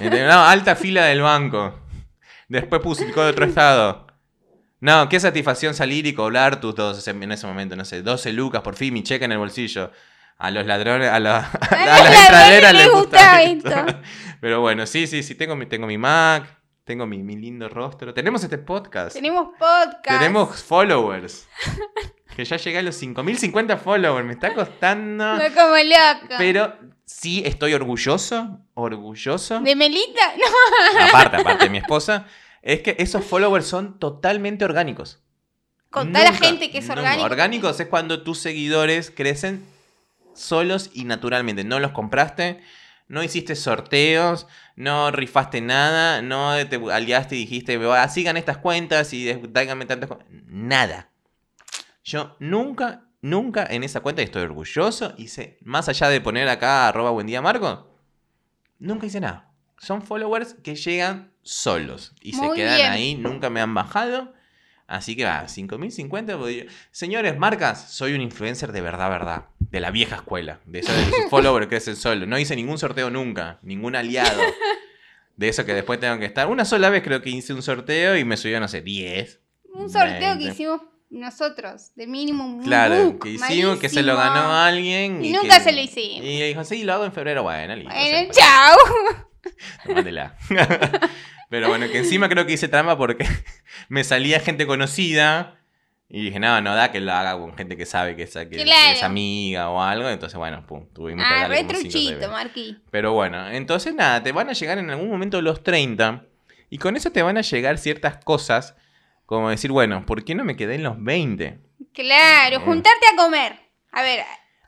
No, alta fila del banco. Después puso el de otro estado. No, qué satisfacción salir y cobrar tus dos, en ese momento, no sé, 12 lucas, por fin, mi cheque en el bolsillo. A los ladrones, a, la- <laughs> a los las ladrones entraderas les les gusta gusta esto. esto. <laughs> Pero bueno, sí, sí, sí, tengo mi, tengo mi Mac, tengo mi, mi lindo rostro. Tenemos este podcast. Tenemos podcast. Tenemos followers. Que ya llegué a los 5050 followers. Me está costando. <laughs> No como loco. Pero sí estoy orgulloso. Orgulloso. ¿De Melita? No. Aparte, aparte de mi esposa. Es que esos followers son totalmente orgánicos. Contá a la Nunca, gente que es nunca. orgánico. Orgánicos es cuando tus seguidores crecen solos y naturalmente. No los compraste, no hiciste sorteos, no rifaste nada, no te aliaste y dijiste, "Ah, sigan estas cuentas y tráiganme tantas cuentas. Nada. Yo nunca, nunca en esa cuenta, y estoy orgulloso, hice, más allá de poner acá arroba buen día Marco, nunca hice nada. Son followers que llegan solos y se quedan bien. ahí, nunca me han bajado. Así que va, 5050. voy- Señores, marcas, soy un influencer de verdad, verdad. De la vieja escuela. De eso de que sus <laughs> followers crecen solos. No hice ningún sorteo nunca. Ningún aliado. De eso que después tengo que estar. Una sola vez creo que hice un sorteo y me subió, no sé, 10. Un sorteo que 20. hicimos nosotros, de mínimo un Claro, book, que hicimos, que se lo ganó alguien. Y nunca se lo hicimos. Y dijo, sí, lo hago en febrero. Bueno, listo. Bueno, se <laughs> Tómatela. Pero bueno, que encima creo que hice trampa porque <laughs> me salía gente conocida. Y dije, no, no da que lo haga con gente que sabe que es, que- es amiga o algo. Entonces, bueno, pum, tuvimos que Ah, re truchito. Pero bueno, entonces nada, te van a llegar en algún momento los 30. Y con eso te van a llegar ciertas cosas. Como decir, bueno, ¿por qué no me quedé en los 20? Claro, Mm. juntarte a comer. A ver,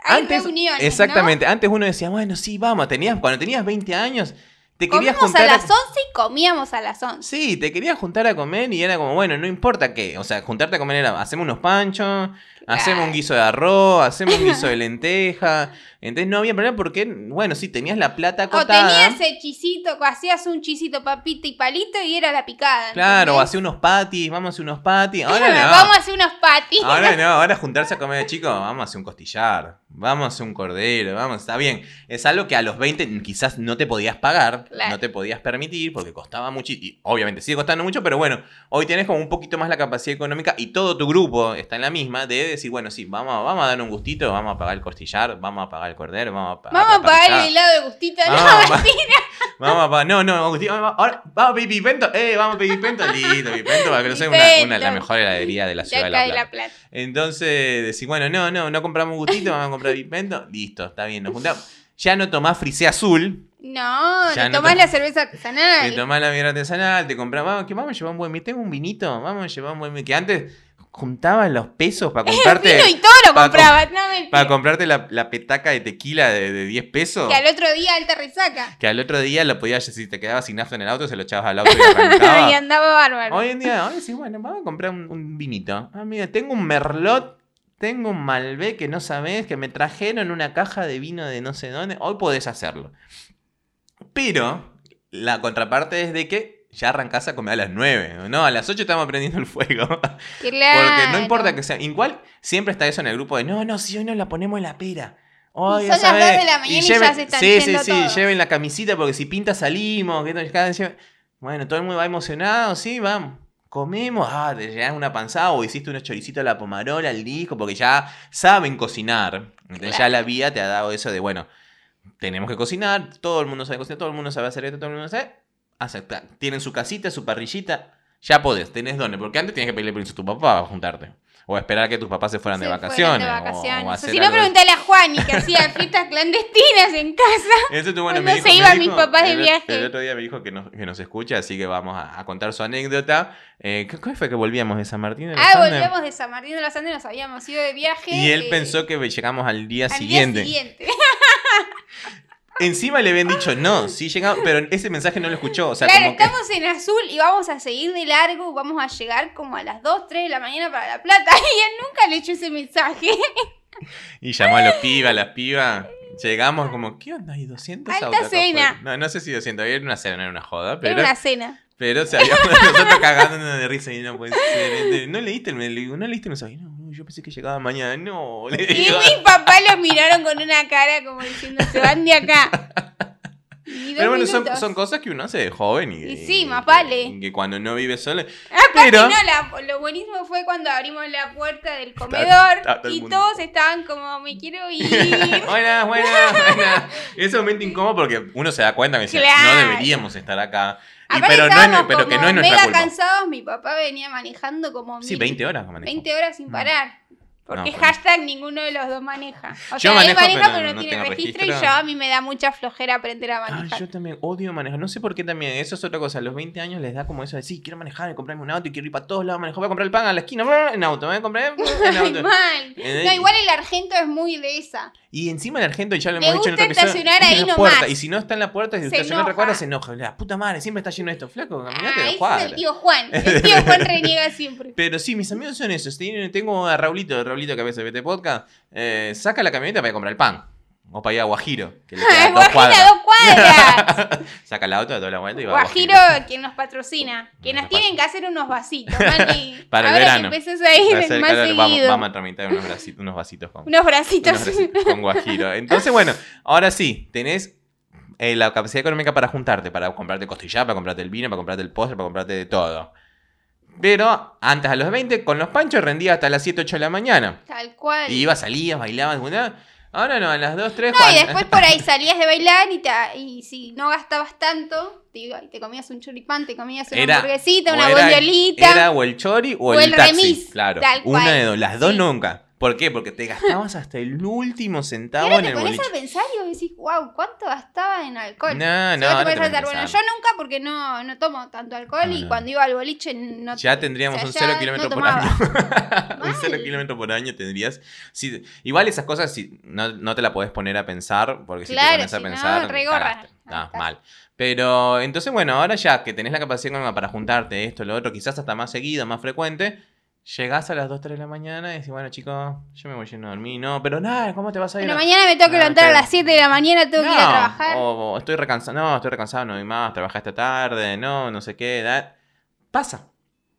hay reuniones. Exactamente, antes uno decía, bueno, sí, vamos, tenías, cuando tenías 20 años, te querías Comíamos juntar a las 11 y comíamos a las 11. Sí, te querías juntar a comer y era como, bueno, no importa qué. O sea, juntarte a comer era, hacemos unos panchos, hacemos un guiso de arroz, hacemos un guiso de lenteja. Entonces no había problema porque, bueno, sí, tenías la plata O acotada. tenías el chisito, hacías un chisito papita y palito y era la picada. Claro, o hacía unos patis, vamos a hacer unos patis. Ahora no. Vamos a hacer unos patis. Ahora <laughs> no, ahora juntarse a comer, chicos, vamos a hacer un costillar, vamos a hacer un cordero, vamos, está bien. Es algo que a los 20 quizás no te podías pagar, Claro. no te podías permitir porque costaba mucho y obviamente sigue costando mucho, pero bueno, hoy tienes como un poquito más la capacidad económica y todo tu grupo está en la misma de decir, bueno, sí, vamos, vamos a dar un gustito, vamos a pagar el costillar, vamos a pagar el cordero, vamos a pagar Vamos a pagar el helado de gustito. Vamos, no, va- <laughs> Vamos a pagar, no, no, Agustín, vamos, ahora, vamos a pedir pipento, eh, vamos a pedir pipento, listo, pipento, para que no sea una, una- la mejor heladería de la ciudad de La de la plata. Entonces, decís, bueno, no, no, no compramos gustito, vamos a comprar pimento. Listo, está bien, nos juntamos. Ya no tomás frisé azul, No, Ya no tomás to- la cerveza artesanal. te tomás la birra artesanal, te compramos, vamos, que vamos a llevar un buen. Tengo un vinito, vamos a llevar un buen. Que antes juntabas los pesos para <laughs> Vino y comprarte, todo lo pa' compraba. No, mentira. para comprarte la, la petaca de tequila de, de 10 pesos. Que al otro día alta resaca. Que al otro día lo podías, si te quedabas sin nafta en el auto, se lo echabas al <laughs> auto y arrancaba. y andaba bárbaro. Hoy en día, ahora sí, bueno, vamos a comprar un, un vinito. Ah, mira, tengo un Merlot, tengo un Malbec que no sabés, que me trajeron una caja de vino de no sé dónde. Hoy podés hacerlo. Pero la contraparte es de que ya arrancás a comer a las 9. No, a las 8 estamos prendiendo el fuego. <laughs> Porque no importa que sea. Igual siempre está eso en el grupo de no, no, si hoy no la ponemos en la pera. Hoy, Y ya son las sabés". dos de la mañana y ya se están Sí, sí, sí, todos. lleven la camisita porque si pinta salimos. que lleven- Bueno, todo el mundo va emocionado, sí, vamos. comemos, ah, te llegas una panzada o hiciste unos choricitos a la pomarola, al disco, porque ya saben cocinar. Entonces ya la vida te ha dado eso de, bueno, tenemos que cocinar, todo el mundo sabe cocinar, todo el mundo sabe hacer esto, todo el mundo sabe. Aceptar. Tienen su casita, su parrillita, ya podés, tenés dónde, porque antes tenías que pedirle permiso a tu papá para juntarte. O esperar a que tus papás se fueran de vacaciones. de o- o vacaciones. O hacer si no, preguntale a Juani que hacía <laughs> fiestas clandestinas en casa. Eso tú, bueno, me dijo- se iban mis papás de el- viaje. El otro día me dijo que nos, que nos escucha, así que vamos a, a contar su anécdota. Eh, ¿qué- ¿Cuál fue que volvíamos de San Martín de los Ah, Andes? volvíamos de San Martín de los Andes, nos habíamos ido de viaje. Y él eh, pensó que llegamos al día al siguiente. Día siguiente. <laughs> Encima le habían dicho, no, sí llegamos, pero ese mensaje no lo escuchó. O sea, claro, como que. estamos en azul y vamos a seguir de largo, vamos a llegar como a las 2, 3 de la mañana para La Plata. <laughs> Y él nunca le echó ese mensaje. <laughs> Y llamó a los pibas, a las pibas. Llegamos como, ¿qué onda? ¿Hay 200 Alta autos cena. afuera? No, no sé si 200, era una cena, no era una joda, Era una cena. pero se había nosotros cagándonos de risa y no. Este, ¿No leíste el, ¿no leíste el mensaje? No, no, yo pensé que llegaba mañana. <laughs> No, le Y digo. mis papás los miraron con una cara como diciendo, se van de acá. <laughs> Pero bueno, son, cosas que uno hace de joven y, Y sí, más vale. que cuando no vive solo. Aparte, Pero- no, la- lo buenísimo fue cuando abrimos la puerta del comedor está todo el y todos estaban como, me quiero <laughs> ir. Buenas, buenas, buenas. <laughs> Es un momento incómodo porque uno se da cuenta que Claro. no deberíamos estar acá. Y, pero no pero que no es nuestra mega culpa. cansados, mi papá venía manejando como Sí, mil- 20 horas manejó. 20 horas sin Mm. parar. Porque No, hashtag ninguno de los dos maneja. O Yo sea, manejo, él maneja pero pero no, no tiene registro, registro. y yo a mí me da mucha flojera aprender a Ay, manejar. yo también odio manejar. No sé por qué también. Eso es otra cosa. A los 20 años les da como eso de, sí, quiero manejar, comprarme un auto y quiero ir para todos lados manejar. Voy a comprar el pan a la esquina, en auto. Voy a comprar en auto. mal. Eh, No, igual el argento es muy de esa. Y encima el argento, ya lo hemos dicho en otro estacionar es ahí en la nomás. puerta. Y si no está en la puerta, si estaciona otra cuadra, se enoja. La puta madre, siempre está lleno de esto. Flaco, caminate Ah, de es el tío Juan. <laughs> El tío Juan reniega siempre. Pero sí, mis amigos son esos. Tengo a Raulito, Raulito que a veces vete podcast. eh, saca la camioneta para ir a comprar el pan. O para ir a Guajiro, que le <laughs> queda Ay, dos cuadras. dos cuadras. <laughs> Saca el auto, da toda la vuelta y va a Guajiro, Guajiro. quien nos patrocina. Que Nos nos tienen que hacer unos vasitos, Mani. <laughs> Para el Ahora verano. que empieces a ir más calor, vamos, seguido. vamos a tramitar unos, brasitos- unos vasitos con, Unos bracitos. unos brasitos con Guajiro. Entonces, bueno, ahora sí, tenés eh, la capacidad económica para juntarte, para comprarte costillar, para comprarte el vino, para comprarte el postre, para comprarte de todo. Pero antes a los 20, con los panchos rendía hasta las 7, 8 de la mañana. Tal cual. Y ibas, salías, bailabas, alguna- Ahora no, a las 2, 3, No, y después por ahí salías de bailar y, te, y si no gastabas tanto, te, iba- te comías un choripán, te comías una Era- hamburguesita, una era- bondiolita. Era o el chori o, O el, el taxi. remis, claro, tal una cual. de dos. Las dos Sí. nunca. ¿Por qué? Porque te gastabas hasta el último Y centavo ahora en te el pones boliche. a pensar y decís, wow, ¿cuánto gastaba en alcohol? No, Si no, vos te pones te pones bueno, yo nunca porque no, no tomo tanto alcohol No, y no. cuando iba al boliche no Ya tendríamos o <laughs> un cero kilómetro no por año. un cero kilómetro por año tendrías. Sí, igual esas cosas si, no, no te la podés poner a pensar, porque si te pones a si no, pensar, regorra. Ahí Ah, mal. Pero entonces, bueno, ahora ya que tenés la capacidad para juntarte esto, lo otro, quizás hasta más seguido, más frecuente, llegás a las 2, 3 de la mañana y decís, bueno, chicos, yo me voy yendo a dormir. No, pero nada, ¿cómo te vas a ir? A- mañana me tengo que Ah, levantar a las 7 de la mañana, tengo que ir a No, trabajar. O, o estoy recansado, no, estoy recansado, no voy más, trabajé esta tarde, no, no sé qué, da- pasa.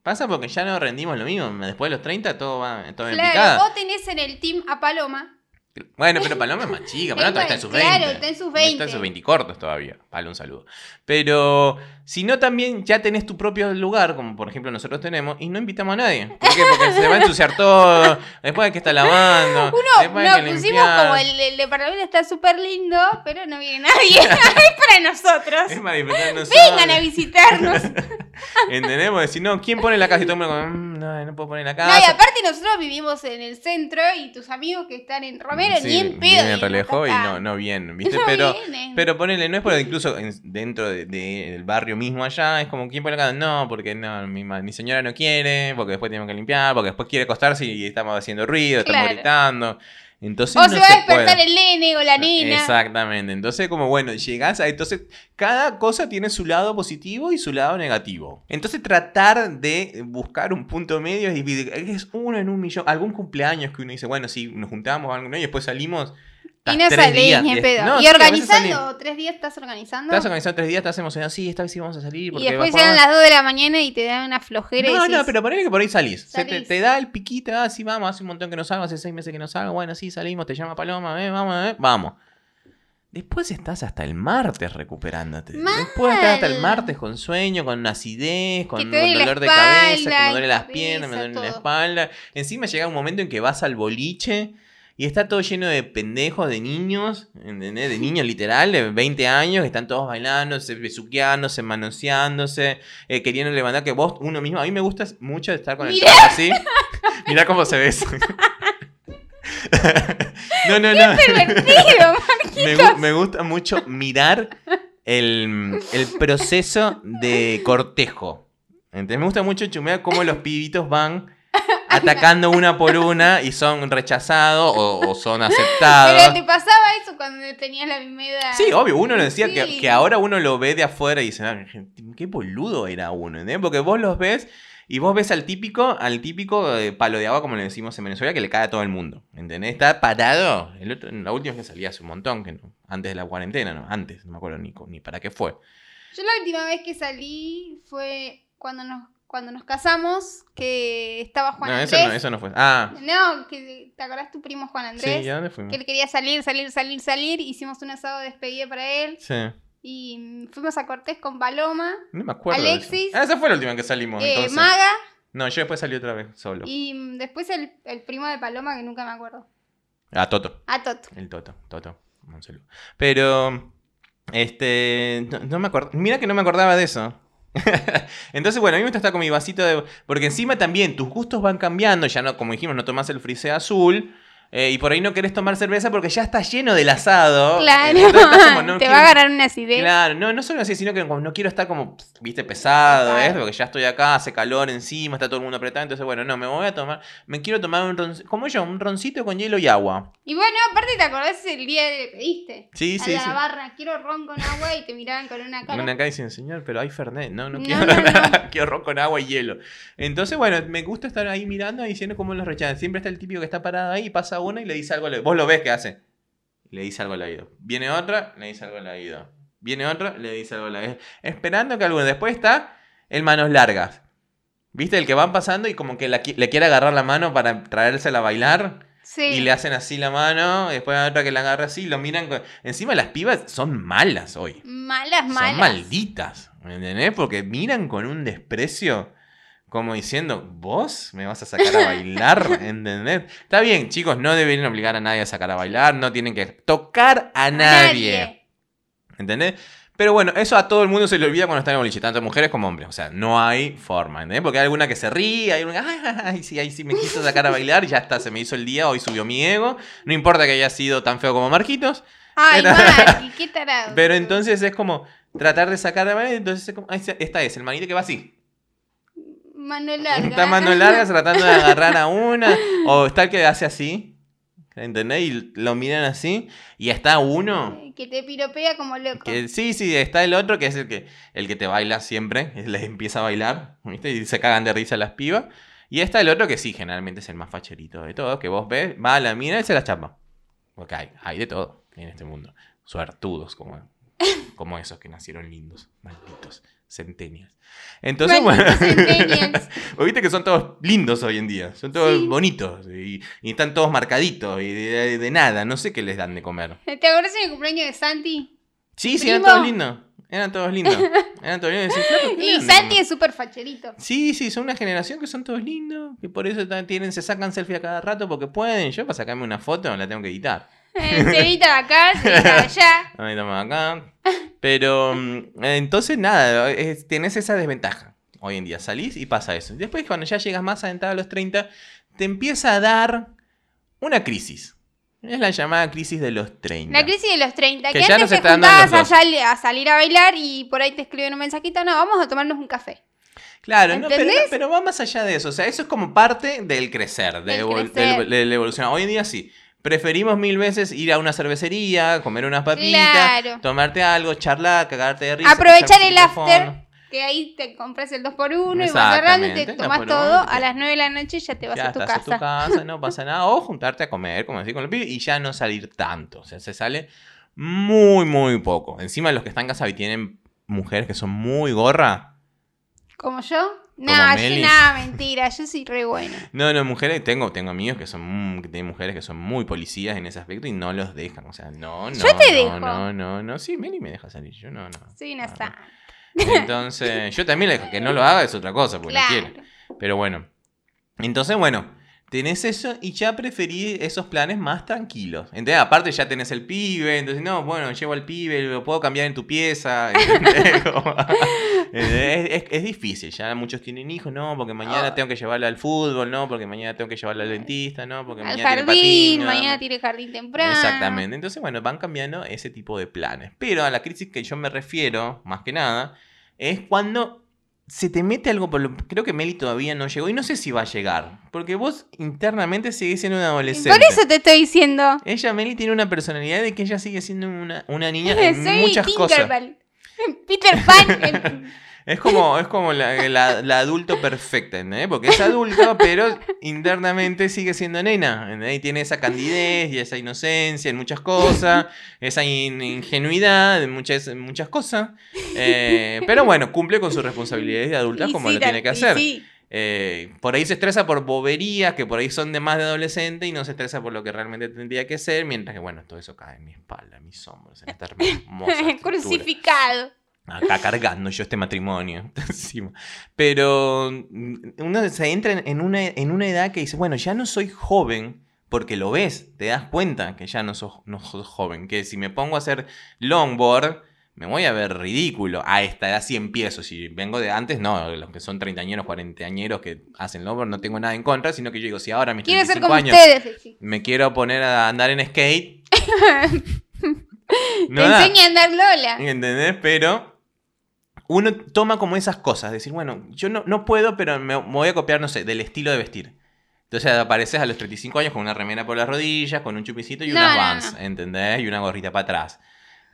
Pasa porque ya no rendimos lo mismo. Después de los 30 todo va todo en claro, picada. vos tenés en el team a Paloma. Bueno, pero Paloma es más chica, <laughs> Paloma todavía está en sus 20. Claro, está en sus 20. Está en sus 20 cortos todavía. Palo, un saludo. Pero si no, también ya tenés tu propio lugar, como por ejemplo nosotros tenemos, y no invitamos a nadie. ¿Por qué? Porque se va a ensuciar todo, después hay que estar lavando. Uno, que pusimos limpiar. como el, el departamento está súper lindo, pero no viene nadie. <laughs> es para nosotros. Es de nosotros. Vengan a visitarnos. <laughs> ¿Entendés? Porque si no, ¿quién pone la casa? Y todo el mundo como, "Mm, no, no puedo poner la No, casa. y aparte nosotros vivimos en el centro y tus amigos que están en Romero Sí, ni en pedo. vienen y no, no. <laughs> No pero, vienen. pero ponele, no es porque incluso en- dentro de- de- del barrio mismo allá, es como, ¿quién la casa? No, porque no, mi, mi señora no quiere, porque después tenemos que limpiar, porque después quiere acostarse y estamos haciendo ruido, estamos gritando. Entonces o no se va a despertar puede. el nene o la nena. Exactamente. Entonces, como bueno, llegás a. Entonces, cada cosa tiene su lado positivo y su lado negativo. Entonces, tratar de buscar un punto medio es. Es uno en un millón. Algún cumpleaños que uno dice, bueno, sí, nos juntamos algo, ¿no? y después salimos. Y no salís ni en y- pedo. no, y sí, organizando, tres días estás organizando. Estás organizando tres días, estás emocionado. Sí, esta vez sí vamos a salir. y después llegan las 2 de la mañana y te dan una flojera y No, decís, no, pero ponele que por ahí salís. Te, da el piquito, ah, sí, vamos, hace un montón que no salgo, hace seis meses que no salgo, bueno, sí, salimos, te llama Paloma, eh, vamos, eh, vamos. Después estás hasta el martes recuperándote. Mal. Después estás hasta el martes con sueño, con acidez, con, la dolor de cabeza, que me duele las piernas, me duele la todo. espalda. Encima llega un momento en que vas al boliche y está todo lleno de pendejos, de niños, ¿entendés? De niños literal, de 20 años, que están todos bailando, se besuqueándose, manoseándose, eh, queriendo levantar que vos, uno mismo. A mí me gusta mucho estar con el traje así. <laughs> Mirá cómo se besa. <laughs> no, no, no. Me, gu- me gusta mucho mirar el, el proceso de cortejo. ¿Entendés? Me gusta mucho chumear cómo los pibitos van <laughs> atacando una por una y son rechazados o, o son Pero aceptados. te pasaba eso cuando tenías la misma edad. Sí, obvio, uno lo decía que, Sí. que ahora uno lo ve de afuera y dice, "Ah, qué boludo era uno, ¿entendés? Porque vos los ves y vos ves al típico, al típico eh, palo de agua, como le decimos en Venezuela, que le cae a todo el mundo, ¿entendés? Está parado, el otro, la última vez que salía hace un montón, que no, antes de la cuarentena, no, antes, no me acuerdo ni para qué fue. Yo la última vez que salí fue cuando nos, cuando nos casamos, que estaba Juan no, Andrés. eso no, eso no fue. Ah, No, que te acordás tu primo Juan sí, Andrés. ¿y a dónde fuimos? que él quería salir, salir, salir, salir. Hicimos un asado de despedida para él. Sí, Y fuimos a Cortés con Paloma, no me acuerdo. Alexis. Ah, esa fue la última que salimos, eh, entonces. Maga No, yo después salí otra vez, solo. y después el, el primo de Paloma que nunca me acuerdo. Ah, Toto. A Toto. El Toto, Toto, un saludo. Pero, este, no, no me acuerdo, mira que no me acordaba de eso. <laughs> Entonces, bueno, a mí me gusta estar con mi vasito de... Porque encima también tus gustos van cambiando, ya no, como dijimos, no tomás el frisé azul. eh, y por ahí no querés tomar cerveza porque ya está lleno del asado. Claro. Como, <laughs> no Te quiero- va a agarrar una acidez. Claro, no, no solo así, sino que como no quiero estar como, viste, pesado. ¿eh? Porque ya estoy acá, hace calor encima, está todo el mundo apretado. Entonces, bueno, no, me voy a tomar, me quiero tomar un roncito, como yo, un roncito con hielo y agua. Y bueno, aparte te acordás el día que le pediste. Sí, a sí, la sí. barra, quiero ron con agua y te miraban con una cara. Una acá dicen, señor, pero hay Fernet. No, no No, quiero no, <laughs> no. nada. Quiero ron con agua y hielo. Entonces, bueno, me gusta estar ahí mirando y diciendo cómo los rechazan. Siempre está el típico que está parado ahí, pasa uno y le dice algo al. Vos lo ves que hace. Le dice algo al oído. Viene otra, le dice algo al oído. Viene otra, le dice algo al oído. Esperando que alguno. Después está el manos largas. ¿Viste? El que van pasando y como que la le quiere agarrar la mano para traérsela a bailar. Sí. Y le hacen así la mano. Después hay otra que la agarra así. Lo miran. con- Encima las pibas son malas hoy. Malas, malas. Son malditas, ¿me entendés? Porque miran con un desprecio como diciendo, vos me vas a sacar a bailar, <laughs> ¿entendés? Está bien, chicos, no deberían obligar a nadie a sacar a bailar, no tienen que tocar a nadie, ¿entendés? Pero bueno, eso a todo el mundo se le olvida cuando están en boliche, tanto mujeres como hombres. O sea, no hay forma, ¿entendés? Porque hay alguna que se ríe, hay una <laughs> ay, ay, sí, ahí sí me quiso sacar a bailar, ya está, se me hizo el día, hoy subió mi ego. No importa que haya sido tan feo como Marquitos, Ay, Marqui, <laughs> qué tarado. pero entonces es como tratar de sacar a bailar, entonces es como, está- esta es, el manito que va así. Mano larga. Está mano larga tratando de agarrar a una. O está el que hace así. ¿Entendés? Y lo miran así. Y está uno. Que te piropea como loco. Que, sí, sí, está el otro que es el que, el que te baila siempre. <laughs> Les empieza a bailar. ¿viste? Y se cagan de risa las pibas. Y está el otro que sí, generalmente es el más facherito de todos. Que vos ves, va a la mina y se la chapa. Porque hay, hay de todo en este mundo. Suertudos como, como esos que nacieron lindos. Malditos. Centenias. Entonces, bueno. Vos <laughs> viste que son todos lindos hoy en día. Son todos Sí. bonitos. Y, y están todos marcaditos. Y de, de nada. No sé qué les dan de comer. <laughs> ¿Te acuerdas en el cumpleaños de Santi? Sí, sí, eran todos lindos. Eran todos lindos. <laughs> Eran todos lindos. Y decís, "Flaco, ¿qué le Y dan de Santi comer?". es súper facherito. Sí, sí, son una generación que son todos lindos. Que por eso tienen, se sacan selfie a cada rato porque pueden. Yo para sacarme una foto la tengo que editar. <laughs> Se edita acá, se edita allá. Ahí estamos acá. Pero mm, entonces nada, es- tenés esa desventaja. Hoy en día salís y pasa eso. Después cuando ya llegas más adentrado a los 30, te empieza a dar una crisis. Es la llamada crisis de los 30. La crisis de los 30, Que que, ya antes nos te a juntabas dos. allá a salir a bailar y por ahí te escriben un mensajito, no, vamos a tomarnos un café. Claro, no, pero, pero va más allá de eso. O sea, eso es como parte del crecer, de, Del evol- crecer. del- de la evolución. Hoy en día sí. Preferimos mil veces ir a una cervecería, comer unas papitas, Claro. tomarte algo, charlar, cagarte de risa. Aprovechar el after, que ahí te compras el 2x1 y vas agarrando y te tomas 2x1 todo. A las 9 de la noche ya te vas ya a tu estás casa. en tu casa, no <laughs> pasa nada. O juntarte a comer, como decir con los pibes, y ya no salir tanto. O sea, se sale muy, muy poco. Encima los que están en casa y tienen mujeres que son muy gorra, Como yo. No, yo, nada, mentira, yo soy re buena. <laughs> No, no, mujeres, tengo, tengo amigos que son que tienen mujeres que son muy policías en ese aspecto y no los dejan. O sea, no, no. Yo te no, dejo. No, no, no. Sí, Meli me deja salir. Yo no, no. Soy una No, santa. no. Entonces, yo también le dejo. Que no lo haga es otra cosa, porque no Claro. quiere. Pero bueno. Entonces, bueno, tenés eso y ya preferí esos planes más tranquilos. ¿Entendés? Aparte ya tenés el pibe, entonces, no, bueno, llevo al pibe, lo puedo cambiar en tu pieza. <laughs> <laughs> es, es- es difícil, ya muchos tienen hijos, no, porque mañana Oh. tengo que llevarla al fútbol, no, porque mañana tengo que llevarla al dentista, no, porque Al mañana tiene jardín, patín, no, mañana tiene jardín temprano. Exactamente. Entonces, bueno, van cambiando ese tipo de planes. Pero a la crisis que yo me refiero, más que nada, es cuando se te mete algo por lo... Creo que Meli todavía no llegó y no sé si va a llegar. Porque vos internamente seguís siendo una adolescente. Por eso te estoy diciendo. Ella, Meli, tiene una personalidad de que ella sigue siendo una, una niña <laughs> en Soy muchas cosas. Tinkerbell. <laughs> Peter Pan. <laughs> Es como, es como la, la- la adulto perfecta, ¿entendés? Porque es adulto, pero internamente sigue siendo nena. ¿entendés? Y tiene esa candidez y esa inocencia en muchas cosas, esa in- ingenuidad en muchas, en muchas cosas. Eh, pero bueno, cumple con sus responsabilidades de adulta y como sí, lo tiene que hacer. sí. Eh, por ahí se estresa por boberías que por ahí son de más de adolescente y no se estresa por lo que realmente tendría que ser, mientras que bueno, todo eso cae en mi espalda, en mis hombros, en esta <laughs> hermosa. Crucificado. Acá cargando yo este matrimonio. <laughs> Pero mm, uno se entra en- una, en una edad que dice, bueno, ya no soy joven, porque lo ves, te das cuenta que ya no sos, no sos joven, que si me pongo a hacer longboard, me voy a ver ridículo. A esta edad sí empiezo, si vengo de antes, no, los que son treintañeros, cuarentañeros que hacen longboard, no tengo nada en contra, sino que yo digo, si ahora mis Quiero ser 35 como años ustedes. me quiero poner a andar en skate, <laughs> no Te enseña a andar Lola. ¿Entendés? Pero uno toma como esas cosas. Decir, bueno, yo no, no puedo, pero me, me voy a copiar, no sé, del estilo de vestir. Entonces apareces a los 35 años con una remera por las rodillas, con un chupicito y No, unas vans, no. ¿entendés? Y una gorrita para atrás.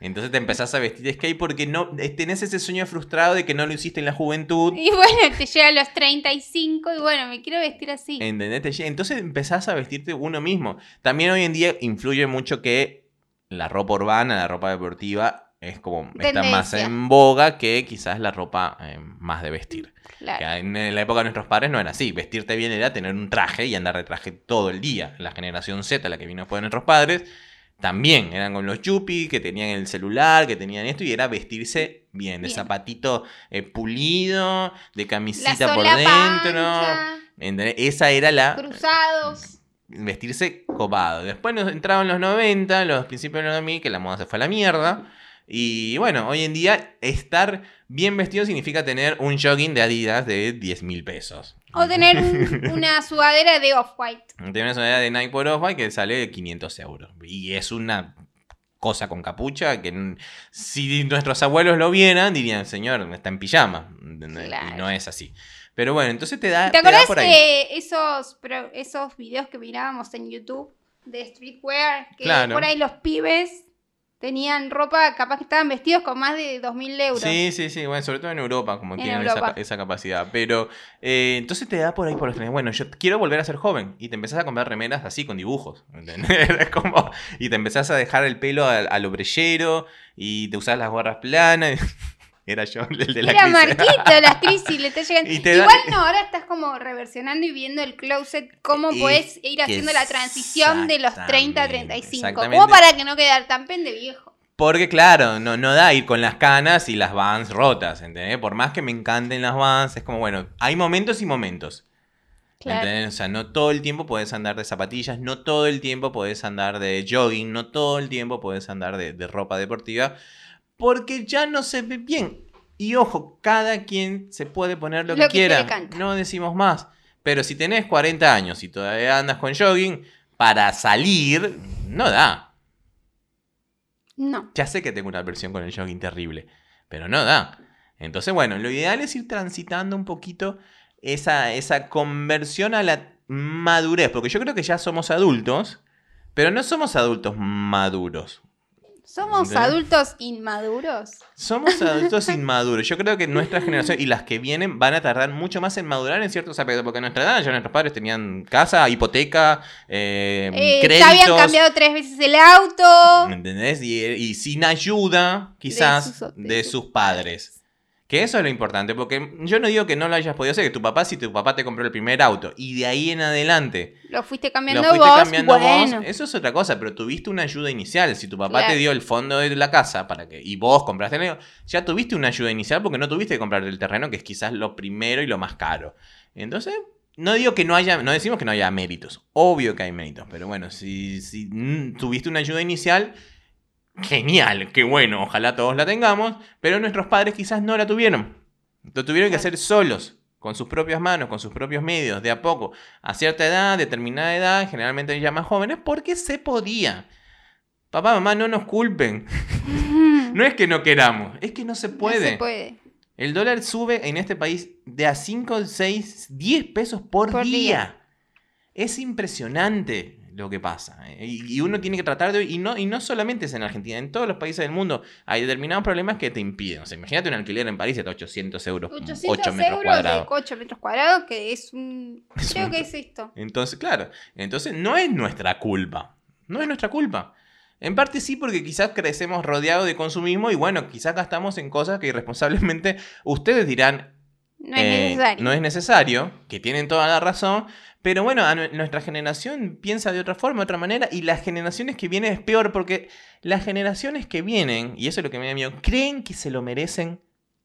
Entonces te empezás a vestir de skate porque no tenés ese sueño frustrado de que no lo hiciste en la juventud. Y bueno, te llega a los 35 y bueno, me quiero vestir así. ¿Entendés? Entonces empezás a vestirte uno mismo. También hoy en día influye mucho que la ropa urbana, la ropa deportiva, es como está más en boga que quizás la ropa eh, más de vestir. Claro. Que en la época de nuestros padres no era así. Vestirte bien era tener un traje y andar de traje todo el día. La generación Z, la que vino después de nuestros padres, también eran con los chupis, que tenían el celular, que tenían esto, y era vestirse bien, de Bien. zapatito eh, pulido, de camisita por dentro. ancha, ¿entendés? Esa era la, cruzados. vestirse copado. Después nos entraron los 90, los principios de los 2000, que la moda se fue a la mierda. Y bueno, hoy en día estar bien vestido significa tener un jogging de Adidas de 10 mil pesos. O tener un- <laughs> una sudadera de off-white. Tienes una idea de Nike por off que sale 500 euros. Y es una cosa con capucha que si nuestros abuelos lo vieran dirían, señor, está en pijama. Y no es así. Pero bueno, entonces te da, ¿Te te da acordás por ahí. de esos, esos videos que mirábamos en YouTube de streetwear? Que Claro. por ahí los pibes tenían ropa, capaz que estaban vestidos con más de 2.000 euros. Sí, sí, sí, bueno, sobre todo en Europa, como En tienen esa, Europa. esa capacidad. Pero eh, entonces te da por ahí por los frenes. Bueno, yo quiero volver a ser joven. Y te empezás a comprar remeras así con dibujos. ¿entendés? <laughs> Como- y te empezás a dejar el pelo al, al obrellero. Y te usás las gorras planas. <laughs> Era yo el de la Mira, crisis. Marquito, las <laughs> crisis le está llegando. Da- Igual no, ahora estás como reversionando y viendo el closet, cómo Es podés ir haciendo la transición de los 30 a 35. Como para que no quedar tan pende viejo. Porque claro, no, no da ir con las canas y las vans rotas, ¿entendés? Por más que me encanten las vans, es como, bueno, hay momentos y momentos. Claro. O sea, no todo el tiempo puedes andar de zapatillas, no todo el tiempo puedes andar de jogging, no todo el tiempo puedes andar de, de ropa deportiva, porque ya no se ve bien. Y ojo, cada quien se puede poner lo, Lo que quiera, no decimos más. Pero si tenés 40 años y todavía andas con jogging, para salir, no da. No. Ya sé que tengo una versión con el jogging terrible, pero no da. Entonces, bueno, lo ideal es ir transitando un poquito esa, esa conversión a la madurez, porque yo creo que ya somos adultos, pero no somos adultos maduros. Somos adultos inmaduros. Somos adultos <laughs> inmaduros. Yo creo que nuestra generación y las que vienen van a tardar mucho más en madurar en ciertos aspectos, porque a nuestra edad ya nuestros padres tenían casa, hipoteca, eh, Eh, créditos. ya habían cambiado tres veces el auto. ¿Me entendés? Y, y sin ayuda, quizás, De sus- de sus padres. Que eso es lo importante, porque yo no digo que no lo hayas podido hacer, que tu papá, si tu papá te compró el primer auto y de ahí en adelante Lo fuiste cambiando lo fuiste vos, cambiando bueno. vos, eso es otra cosa, pero tuviste una ayuda inicial. Si tu papá Claro. te dio el fondo de la casa para que y vos compraste el negocio, ya tuviste una ayuda inicial porque no tuviste que comprar el terreno, que es quizás lo primero y lo más caro. Entonces, no digo que no haya, no decimos que no haya méritos. Obvio que hay méritos, pero bueno, si, si tuviste una ayuda inicial, genial, qué bueno, ojalá todos la tengamos, pero nuestros padres quizás no la tuvieron. Lo tuvieron que hacer solos, con sus propias manos, con sus propios medios, de a poco, a cierta edad, determinada edad, generalmente ya más jóvenes, porque se podía. Papá, mamá, no nos culpen. <laughs> No es que no queramos, es que no se puede. No se puede. El dólar sube en este país de a 5, 6, 10 pesos por, Por día. día. Es impresionante lo que pasa. ¿eh? Y, y uno tiene que tratar de... Y no, y no solamente es en Argentina, en todos los países del mundo hay determinados problemas que te impiden. O sea, imagínate un alquiler en París de 800 euros, 800 8 metros euros cuadrados. de 8 metros cuadrados, que es un... <laughs> Es Creo un- que es esto. Entonces, claro, entonces no es nuestra culpa. No es nuestra culpa. En parte sí, porque quizás crecemos rodeados de consumismo y bueno, quizás gastamos en cosas que irresponsablemente ustedes dirán, No es eh, necesario. no es necesario, que tienen toda la razón, pero bueno, a nuestra generación piensa de otra forma, de otra manera, y las generaciones que vienen es peor, porque las generaciones que vienen, y eso es lo que me da miedo, creen que se lo merecen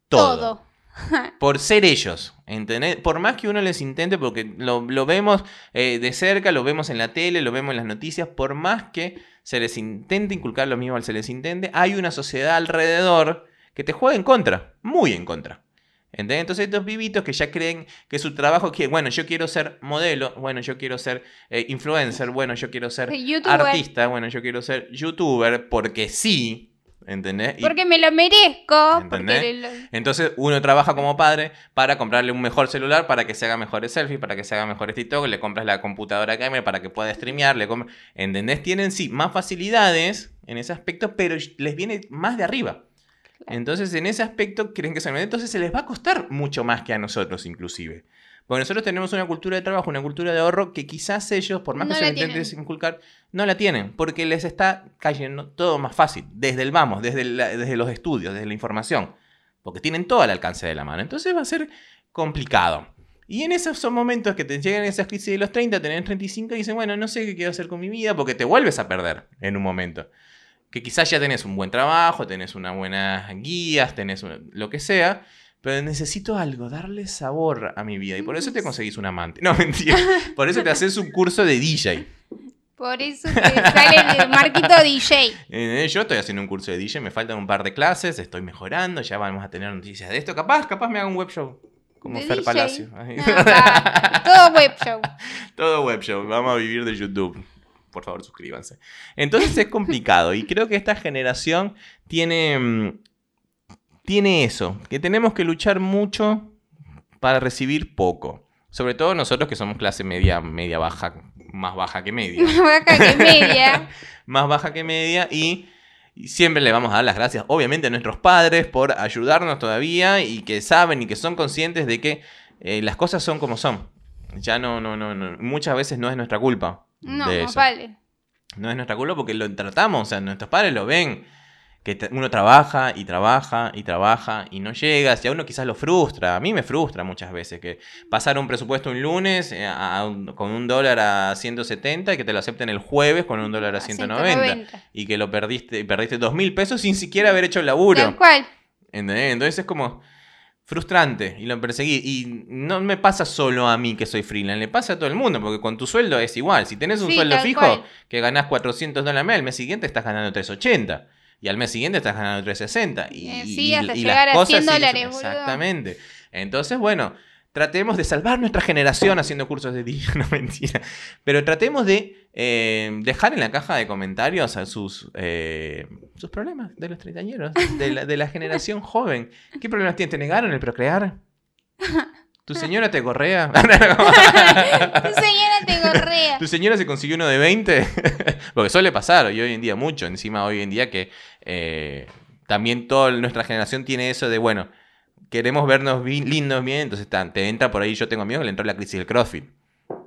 todo. Todo. <laughs> Por ser ellos, ¿entendés? Por más que uno les intente, porque lo, lo vemos eh, de cerca, lo vemos en la tele, lo vemos en las noticias, por más que se les intente inculcar lo mismo al se les intente, hay una sociedad alrededor que te juega en contra, muy en contra. ¿Entendés? Entonces estos vivitos que ya creen que su trabajo que, bueno, yo quiero ser modelo, bueno, yo quiero ser eh, influencer, bueno, yo quiero ser artista, bueno, yo quiero ser youtuber, porque sí, ¿entendés? Y- Porque me lo merezco. ¿Entendés? Lo- entonces uno trabaja como padre para comprarle un mejor celular para que se haga mejores selfies, para que se haga mejores TikTok, le compras la computadora gamer para que pueda streamear, le compras- ¿entendés? Tienen sí más facilidades en ese aspecto, pero les viene más de arriba. Entonces en ese aspecto creen que se entonces se les va a costar mucho más que a nosotros inclusive. Porque nosotros tenemos una cultura de trabajo, una cultura de ahorro que quizás ellos, por más No que se lo intenten inculcar, no la tienen, porque les está cayendo todo más fácil, desde el vamos, desde, la- desde los estudios, desde la información, porque tienen todo al alcance de la mano. Entonces va a ser complicado. Y en esos son momentos que te llegan esas crisis de los 30, tenés 35 y dicen, bueno, no sé qué quiero hacer con mi vida, porque te vuelves a perder en un momento. Que quizás ya tenés un buen trabajo, tenés unas buenas guías, tenés un- lo que sea, pero necesito algo, darle sabor a mi vida. Y por eso te conseguís un amante. No, <laughs> mentira. Por eso te <laughs> haces un curso de DJ. Por eso te sale el marquito DJ. Eh, Yo estoy haciendo un curso de DJ, me faltan un par de clases, estoy mejorando, ya vamos a tener noticias de esto. Capaz, capaz me hago un web show. Como ¿De Fer DJ? Palacio. No, todo web show. <laughs> Todo web show, vamos a vivir de YouTube. Por favor, suscríbanse. Entonces es complicado y creo que esta generación tiene, mm, tiene eso, que tenemos que luchar mucho para recibir poco. Sobre todo nosotros que somos clase media, media baja, más baja que media. Vaca que media. más baja que media <laughs> y, y siempre le vamos a dar las gracias, obviamente, a nuestros padres por ayudarnos todavía y que saben y que son conscientes de que eh, las cosas son como son. Ya no, no, no, no, muchas veces no es nuestra culpa. No, de no eso. vale. No es nuestra culpa porque lo tratamos, o sea, nuestros padres lo ven. Que uno trabaja y trabaja y trabaja y no llega. Y a uno quizás lo frustra. A mí me frustra muchas veces que pasar un presupuesto un lunes eh, a- a un- con un dólar a 170 y que te lo acepten el jueves con un dólar a 190. Y que lo perdiste, y perdiste dos mil pesos sin siquiera haber hecho el laburo. Tal cual. ¿Entendés? Entonces es como frustrante y lo perseguí. Y no me pasa solo a mí que soy freelance, le pasa a todo el mundo, porque con tu sueldo es igual. Si tenés un Sí, sueldo fijo cual. que ganás 400 dólares al mes, al mes siguiente estás ganando 380. Y al mes siguiente estás ganando 360. Y, Eh, y- sí, y- hasta y llegar a 100 siguen- dólares. Exactamente. Entonces, bueno, tratemos de salvar nuestra generación haciendo cursos de DJ, <laughs> no mentira. Pero tratemos de eh, dejar en la caja de comentarios a sus, eh, sus problemas de los treintañeros, de la, de la generación <laughs> joven. ¿Qué problemas tienen? ¿Te negaron el procrear? <laughs> ¿Tu señora te correa? Tu señora te gorrea. ¿Tu señora se consiguió uno de 20? Porque suele pasar y hoy en día mucho. Encima hoy en día que eh, también toda nuestra generación tiene eso de, bueno, queremos vernos bi- lindos bien, entonces te entra por ahí, yo tengo que le entró la crisis del CrossFit.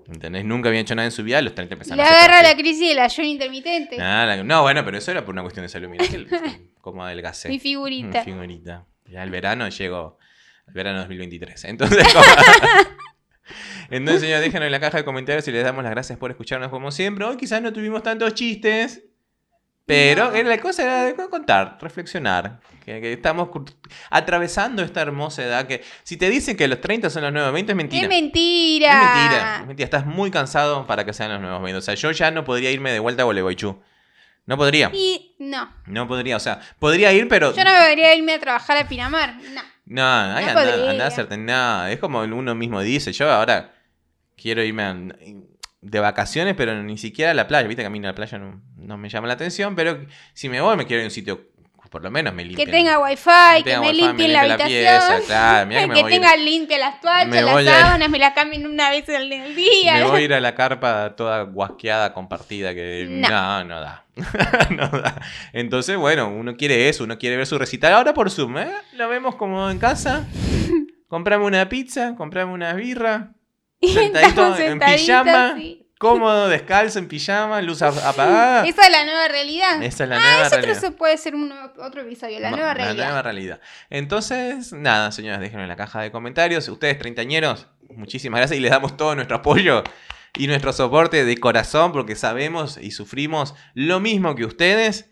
¿Entendés? Nunca había hecho nada en su vida, los 30 empezaron Le a hacer agarra la crisis del ayuno intermitente. No, bueno, pero eso era por una cuestión de salud. Mirá <laughs> que como adelgacé. Mi figurita. Mi figurita. Ya el verano llegó. El verano 2023. Entonces, como- <laughs> Entonces, señores, déjenos en la caja de comentarios y les damos las gracias por escucharnos como siempre. Hoy quizás no tuvimos tantos chistes. Pero No. era la cosa era de contar, reflexionar. Que, que estamos atravesando esta hermosa edad que si te dicen que los 30 son los nuevos 20 es mentira. Es mentira. Es mentira, es mentira. Estás muy cansado para que sean los nuevos 20. O sea, yo ya no podría irme de vuelta a Gualeguaychú. No podría. Y no. No podría. O sea, podría ir, pero. Yo no debería irme a trabajar a Pinamar. No. No, No anda, anda a hacerte nada. Es como uno mismo dice. Yo ahora quiero irme a- de vacaciones, pero ni siquiera a la playa. Viste que a mí la playa no, no me llama la atención, pero si me voy me quiero ir a un sitio, por lo menos me Que limpien. tenga wifi, Que que tenga me wifi, limpien me la limpie la habitación. pieza, claro, <laughs> que me que tenga limpia las toallas, Me las a- sábanas, me las cambien una vez al al día. <laughs> Me <laughs> voy a ir a la carpa toda guasqueada, compartida, que No. no, no, da. no da. Entonces, bueno, uno quiere eso, uno quiere ver su recital. Ahora por Zoom, ¿eh? Lo vemos como en casa. Comprame una pizza, comprame una birra, Y sentadito en pijama. sí. cómodo, descalzo, en pijama, luz apagada. Esa es la nueva realidad. Esa es la ah, nueva otro realidad. se puede ser un otro episodio, la nueva realidad. nueva realidad. Entonces, nada, señores, déjenlo en la caja de comentarios. Ustedes, treintañeros, muchísimas gracias y les damos todo nuestro apoyo y nuestro soporte de corazón porque sabemos y sufrimos lo mismo que ustedes.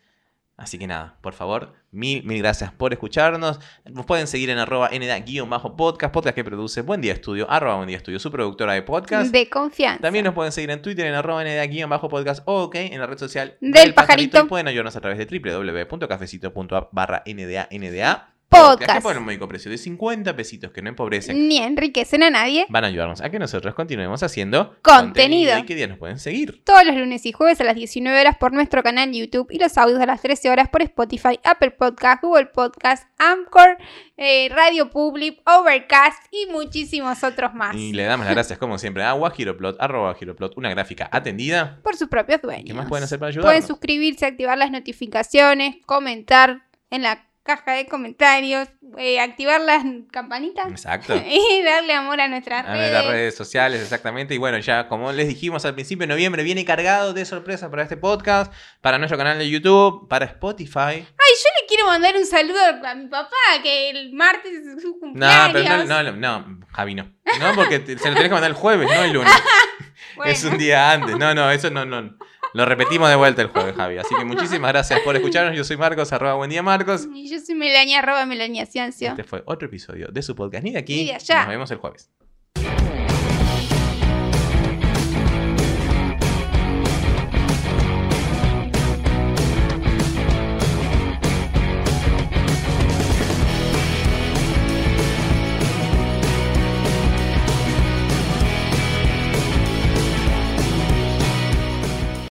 Así que nada, por favor, mil, mil gracias por escucharnos. Nos pueden seguir en arroba nda-podcast, podcast que produce Buen Día Estudio, arroba Buen Día Estudio, su productora de podcast. De confianza. También nos pueden seguir en Twitter en arroba nda-podcast o ok, en la red social Del Pajarito. y pueden ayudarnos a través de www.cafecito.app barra nda nda Podcast. que por un módico precio de 50 pesitos que no empobrecen Ni enriquecen a nadie. van a ayudarnos a que nosotros continuemos haciendo Contenido. y qué días nos pueden seguir. Todos los lunes y jueves a las 19 horas por nuestro canal YouTube y los audios a las 13 horas por Spotify, Apple Podcast, Google Podcast, Anchor, eh, Radio Public, Overcast y muchísimos otros más. Y le damos las gracias como siempre a Giroplot, arroba Giroplot, una gráfica atendida. Por sus propios dueños. ¿Qué más pueden hacer para Pueden ayudarnos? suscribirse, activar las notificaciones, comentar en la caja de comentarios, eh, activar las campanitas Exacto. <laughs> y darle amor a nuestras A redes. nuestras redes sociales, exactamente. Y bueno, ya como les dijimos al principio, noviembre viene cargado de sorpresas para este podcast, para nuestro canal de YouTube, para Spotify. Ay, yo le quiero mandar un saludo a mi papá, que el martes es su No, cumpleaños. pero no, no, no, Javi no. No, porque te- se lo tenés que mandar el jueves, no el lunes. <laughs> Bueno. Es un día antes. No, no, eso no, no. Lo repetimos de vuelta el jueves, Javi. Así que muchísimas gracias por escucharnos. Yo soy Marcos, arroba buen día Marcos. Y yo soy Melania, arroba Melania Ciancio. Este fue otro episodio de su podcast. Ni de aquí. Ni de allá. Nos vemos el jueves.